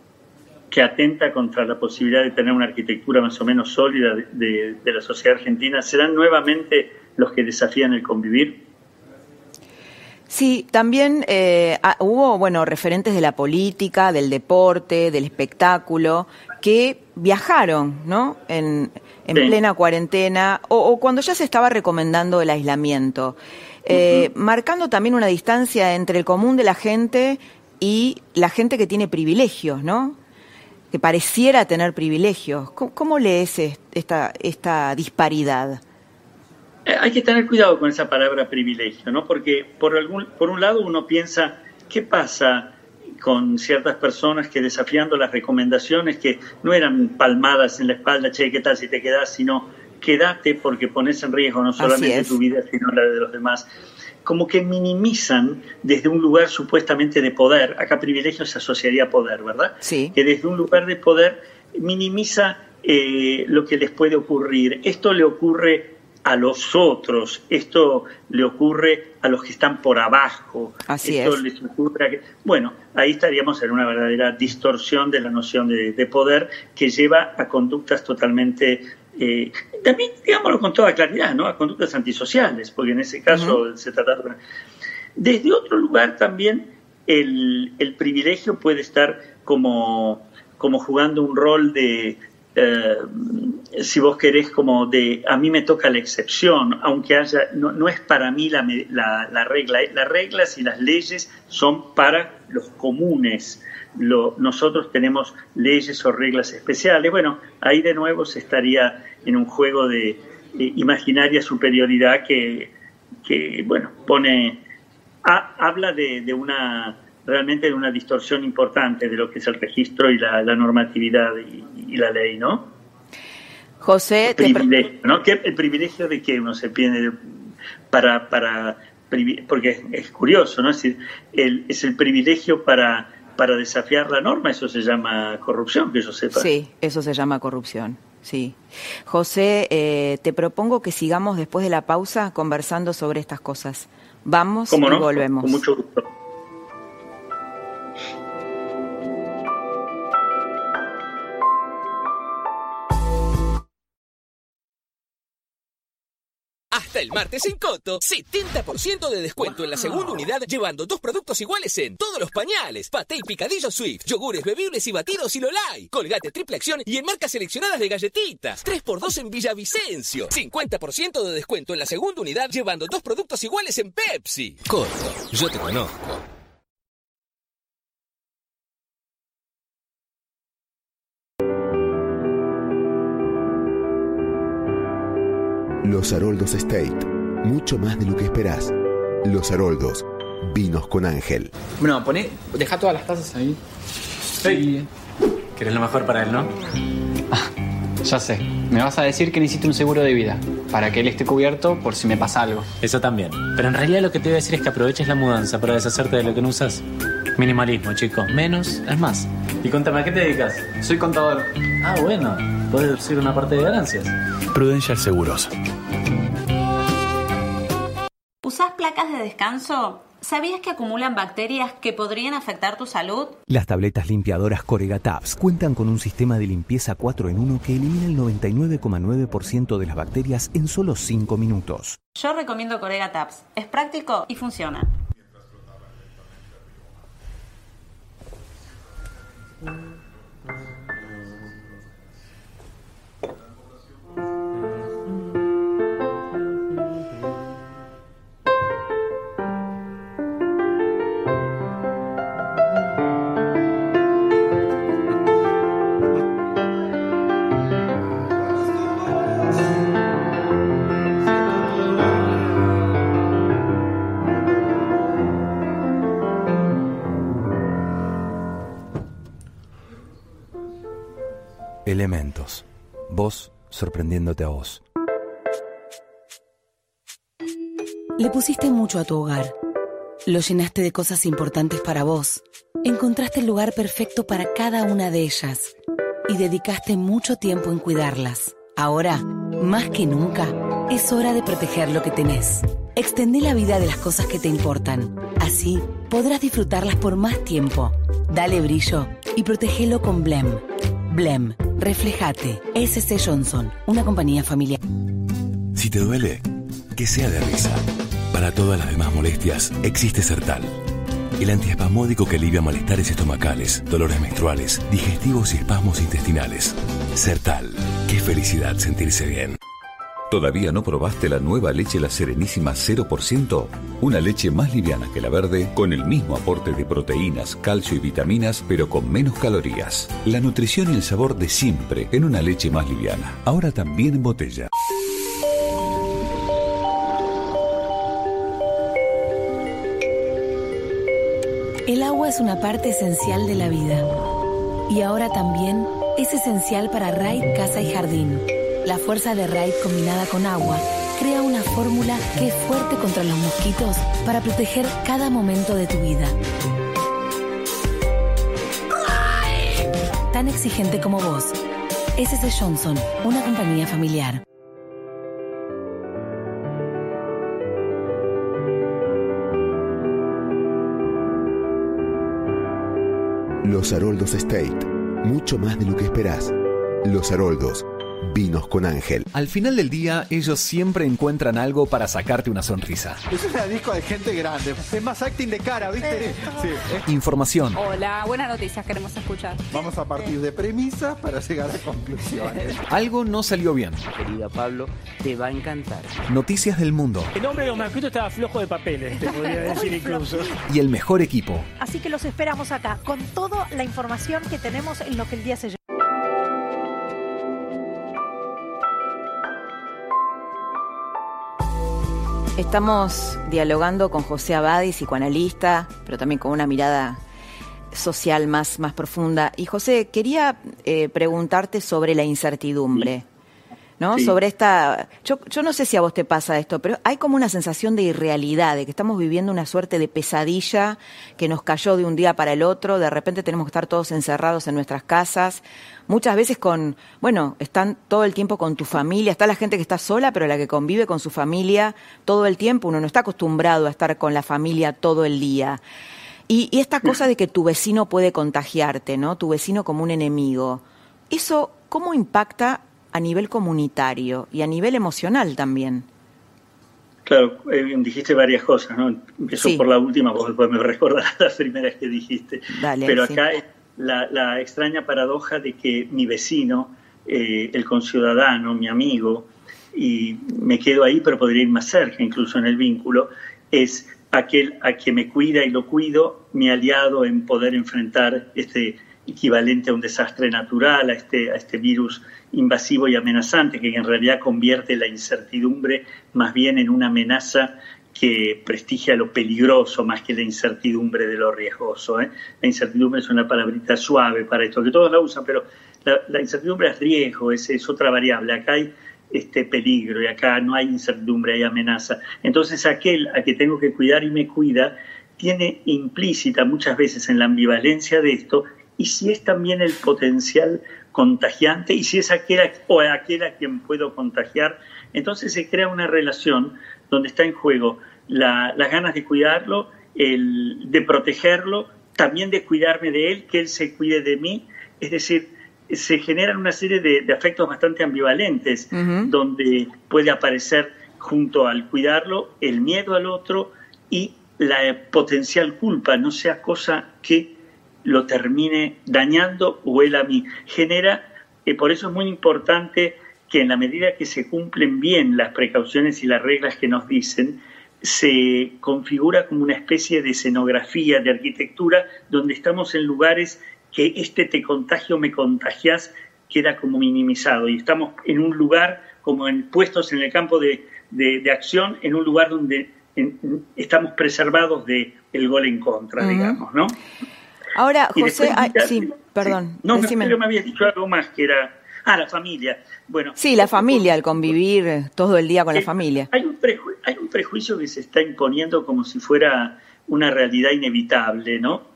que atenta contra la posibilidad de tener una arquitectura más o menos sólida de, la sociedad argentina, serán nuevamente los que desafían el convivir. Sí, también eh, hubo, bueno, referentes de la política, del deporte, del espectáculo, que viajaron, ¿no? En, plena cuarentena o, cuando ya se estaba recomendando el aislamiento eh, marcando también una distancia entre el común de la gente y la gente que tiene privilegios, ¿no? Que pareciera tener privilegios. ¿Cómo, lees esta, esta disparidad? Eh, hay que tener cuidado con esa palabra privilegio, ¿no? Porque por, algún, por un lado uno piensa, ¿qué pasa con ciertas personas que desafiando las recomendaciones que no eran palmadas en la espalda, che, ¿qué tal si te quedas? Sino quédate porque pones en riesgo no solamente tu vida, sino la de los demás. Como que minimizan desde un lugar supuestamente de poder, acá privilegio se asociaría a poder, ¿verdad? Sí. Que desde un lugar de poder minimiza eh, lo que les puede ocurrir. Esto le ocurre a los otros, esto le ocurre a los que están por abajo. Así esto es. les ocurre Bueno, ahí estaríamos en una verdadera distorsión de la noción de poder que lleva a conductas totalmente eh, también, digámoslo con toda claridad, ¿no? a conductas antisociales, porque en ese caso se trata de... Desde otro lugar también el, el privilegio puede estar como, como jugando un rol de, eh, si vos querés, como de a mí me toca la excepción, aunque haya, no, no es para mí la, la, la, regla, las reglas y las leyes son para los comunes nosotros tenemos leyes o reglas especiales. Bueno, ahí de nuevo se estaría en un juego de eh, imaginaria superioridad que, bueno, pone, habla de, una, realmente de una distorsión importante de lo que es el registro y la, normatividad y, la ley, ¿no? José, el privilegio, ¿no? el privilegio de que uno se pierde para, para porque es, curioso, ¿no? Es decir, es el privilegio para para desafiar la norma, eso se llama corrupción, que yo sepa. Sí, eso se llama corrupción. Sí. José, eh, te propongo que sigamos después de la pausa conversando sobre estas cosas. Vamos y volvemos. Con mucho gusto. Hasta el martes en Coto, 70% de descuento en la segunda unidad, llevando dos productos iguales en todos los pañales, paté y picadillo Swift, yogures bebibles y batidos y Lolay, colgate triple acción y en marcas seleccionadas de galletitas, 3x2 en Villavicencio, 50% de descuento en la segunda unidad, llevando dos productos iguales en Pepsi. Coto, yo te conozco. Los Haroldos State. Mucho más de lo que esperás. Los Haroldos. Vinos con Ángel. Bueno, poné, deja todas las tazas ahí. Sí. Querés lo mejor para él, ¿no? Ah, ya sé. Me vas a decir que necesito un seguro de vida. Para que él esté cubierto por si me pasa algo. Eso también. Pero en realidad lo que te voy a decir es que aproveches la mudanza para deshacerte de lo que no usas. Minimalismo, chico. Menos es más. Y contame, ¿a qué te dedicas? Soy contador. Ah, bueno. Puedes deducir una parte de ganancias. Prudential Seguros. ¿Usás placas de descanso? ¿Sabías que acumulan bacterias que podrían afectar tu salud? Las tabletas limpiadoras Corega Tabs cuentan con un sistema de limpieza 4 en 1 que elimina el 99,9% de las bacterias en solo 5 minutos. Yo recomiendo Corega Tabs. Es práctico y funciona. Elementos. Vos sorprendiéndote a vos. Le pusiste mucho a tu hogar. Lo llenaste de cosas importantes para vos. Encontraste el lugar perfecto para cada una de ellas. Y dedicaste mucho tiempo en cuidarlas. Ahora, más que nunca, es hora de proteger lo que tenés. Extendé la vida de las cosas que te importan. Así podrás disfrutarlas por más tiempo. Dale brillo y protégelo con Blem. Blem, reflejate. SC Johnson, una compañía familiar. Si te duele, que sea de risa. Para todas las demás molestias, existe Sertal. El antiespasmódico que alivia malestares estomacales, dolores menstruales, digestivos y espasmos intestinales. Sertal. Qué felicidad sentirse bien. ¿Todavía no probaste la nueva leche La Serenísima 0%? Una leche más liviana que la verde, con el mismo aporte de proteínas, calcio y vitaminas, pero con menos calorías. La nutrición y el sabor de siempre en una leche más liviana. Ahora también en botella. El agua es una parte esencial de la vida. Y ahora también es esencial para Raid Casa y Jardín. La fuerza de Raid combinada con agua crea una fórmula que es fuerte contra los mosquitos para proteger cada momento de tu vida. Tan exigente como vos. SC Johnson, una compañía familiar. Los Haroldos State. Mucho más de lo que esperás. Los Haroldos. Vinos con Ángel. Al final del día, ellos siempre encuentran algo para sacarte una sonrisa. Es una disco de gente grande. Es más acting de cara, ¿viste? Sí. Información, Hola, buenas noticias queremos escuchar. Vamos a partir de premisas para llegar a conclusiones. *laughs* algo no salió bien. Querida Pablo, te va a encantar. Noticias del mundo El nombre de los manuscritos estaba flojo de papeles, te podría *laughs* decir incluso. y el mejor equipo. Así que los esperamos acá, con toda la información que tenemos en lo que el día se lleva. Estamos dialogando con José Abadi, psicoanalista, pero también con una mirada social más, más profunda. Y José, quería eh, preguntarte sobre la incertidumbre. ¿No? Sí. Sobre esta. Yo, yo no sé si a vos te pasa esto, pero hay como una sensación de irrealidad, de que estamos viviendo una suerte de pesadilla que nos cayó de un día para el otro. De repente tenemos que estar todos encerrados en nuestras casas. Muchas veces con. Bueno, están todo el tiempo con tu familia. Está la gente que está sola, pero la que convive con su familia todo el tiempo. Uno no está acostumbrado a estar con la familia todo el día. Y, y esta cosa de que tu vecino puede contagiarte, ¿no? Tu vecino como un enemigo. ¿Eso cómo impacta a nivel comunitario y a nivel emocional también? Claro, eh, dijiste varias cosas, ¿no? Empezó por la última, vos después me *laughs* recordarás las primeras que dijiste. Pero acá es la, la, extraña paradoja de que mi vecino, eh, el conciudadano, mi amigo, y me quedo ahí, pero podría ir más cerca, incluso en el vínculo, es aquel a que me cuida y lo cuido, mi aliado en poder enfrentar este equivalente a un desastre natural, a este, a este virus invasivo y amenazante, que en realidad convierte la incertidumbre más bien en una amenaza que prestigia lo peligroso más que la incertidumbre de lo riesgoso. ¿eh? La incertidumbre es una palabrita suave para esto, que todos la usan, pero la, incertidumbre es riesgo, es, es, otra variable. Acá hay este peligro y acá no hay incertidumbre, hay amenaza. Entonces aquel a que tengo que cuidar y me cuida tiene implícita muchas veces en la ambivalencia de esto y si es también el potencial contagiante y si es aquel o aquel a quien puedo contagiar, entonces se crea una relación donde está en juego las ganas de cuidarlo, el, de protegerlo, también de cuidarme de él, que él se cuide de mí, es decir, se generan una serie de, afectos bastante ambivalentes, donde puede aparecer junto al cuidarlo el miedo al otro y la potencial culpa, no sea cosa que lo termine dañando o él a mí. Genera, y por eso es muy importante que en la medida que se cumplen bien las precauciones y las reglas que nos dicen, se configura como una especie de escenografía, de arquitectura, donde estamos en lugares que este te contagio, me contagias, queda como minimizado. Y estamos en un lugar, como en, puestos en el campo de, acción, en un lugar donde estamos preservados del el gol en contra, digamos, ¿no? Ahora, José, sí, perdón. No, pero me habías dicho algo más que era. Ah, la familia. Bueno. Sí, la familia, el convivir todo el día con la eh, familia. Hay un, hay un prejuicio que se está imponiendo como si fuera una realidad inevitable, ¿no?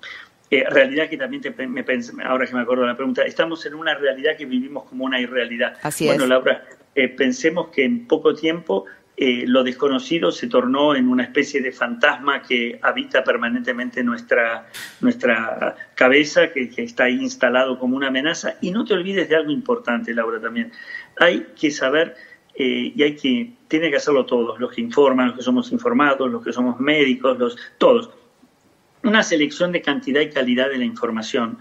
Eh, realidad que también te, me ahora que me acuerdo de la pregunta, estamos en una realidad que vivimos como una irrealidad. Así bueno, Laura, eh, pensemos que en poco tiempo eh, lo desconocido se tornó en una especie de fantasma que habita permanentemente nuestra, nuestra cabeza, que, está ahí instalado como una amenaza. Y no te olvides de algo importante, Laura, también. Hay que saber y hay que, tiene que hacerlo todos, los que informan, los que somos informados, los que somos médicos, los, todos una selección de cantidad y calidad de la información,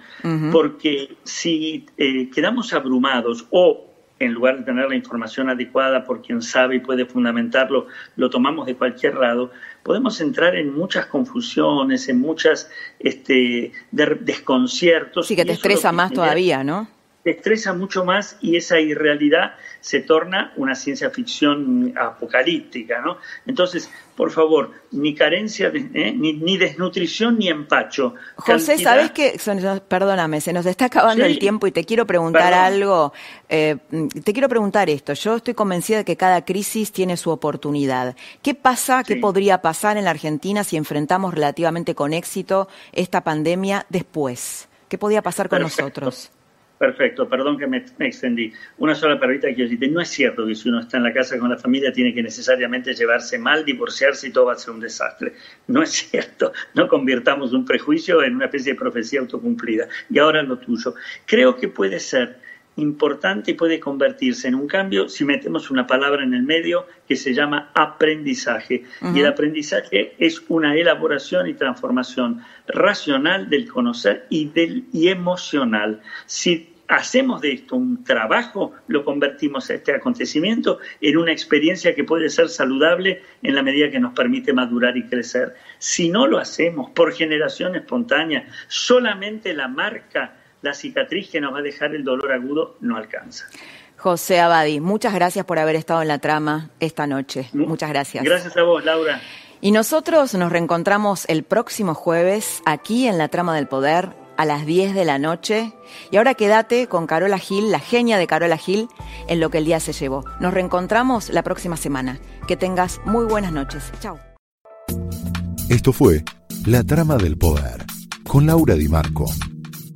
porque si eh, quedamos abrumados o en lugar de tener la información adecuada por quien sabe y puede fundamentarlo, lo tomamos de cualquier lado, podemos entrar en muchas confusiones, en muchas este, desconciertos. Sí, que te estresa más todavía, ¿no? Te estresa mucho más y esa irrealidad se torna una ciencia ficción apocalíptica, ¿no? Entonces, por favor, ni carencia, ¿eh? ni, desnutrición ni empacho. José, ¿sabes qué? Perdóname, se nos está acabando el tiempo y te quiero preguntar algo. Eh, te quiero preguntar esto. Yo estoy convencida de que cada crisis tiene su oportunidad. ¿Qué pasa, qué podría pasar en la Argentina si enfrentamos relativamente con éxito esta pandemia después? ¿Qué podría pasar con nosotros? Perfecto, perdón que me, extendí. Una sola perrita que decirte, no es cierto que si uno está en la casa con la familia tiene que necesariamente llevarse mal, divorciarse y todo va a ser un desastre. No es *laughs* cierto, no convirtamos un prejuicio en una especie de profecía autocumplida. Y ahora lo tuyo. Creo que puede ser importante y puede convertirse en un cambio si metemos una palabra en el medio que se llama aprendizaje. Y el aprendizaje es una elaboración y transformación racional del conocer y, del, y emocional. Si hacemos de esto un trabajo, lo convertimos a este acontecimiento en una experiencia que puede ser saludable en la medida que nos permite madurar y crecer. Si no lo hacemos por generación espontánea, solamente la marca la cicatriz que nos va a dejar el dolor agudo no alcanza. José Abadi, muchas gracias por haber estado en la trama esta noche. Muchas gracias. Gracias a vos, Laura. Y nosotros nos reencontramos el próximo jueves aquí en la trama del poder a las 10 de la noche. Y ahora quédate con Carola Gil, la genia de Carola Gil, en lo que el día se llevó. Nos reencontramos la próxima semana. Que tengas muy buenas noches. Chao. Esto fue La trama del poder con Laura Di Marco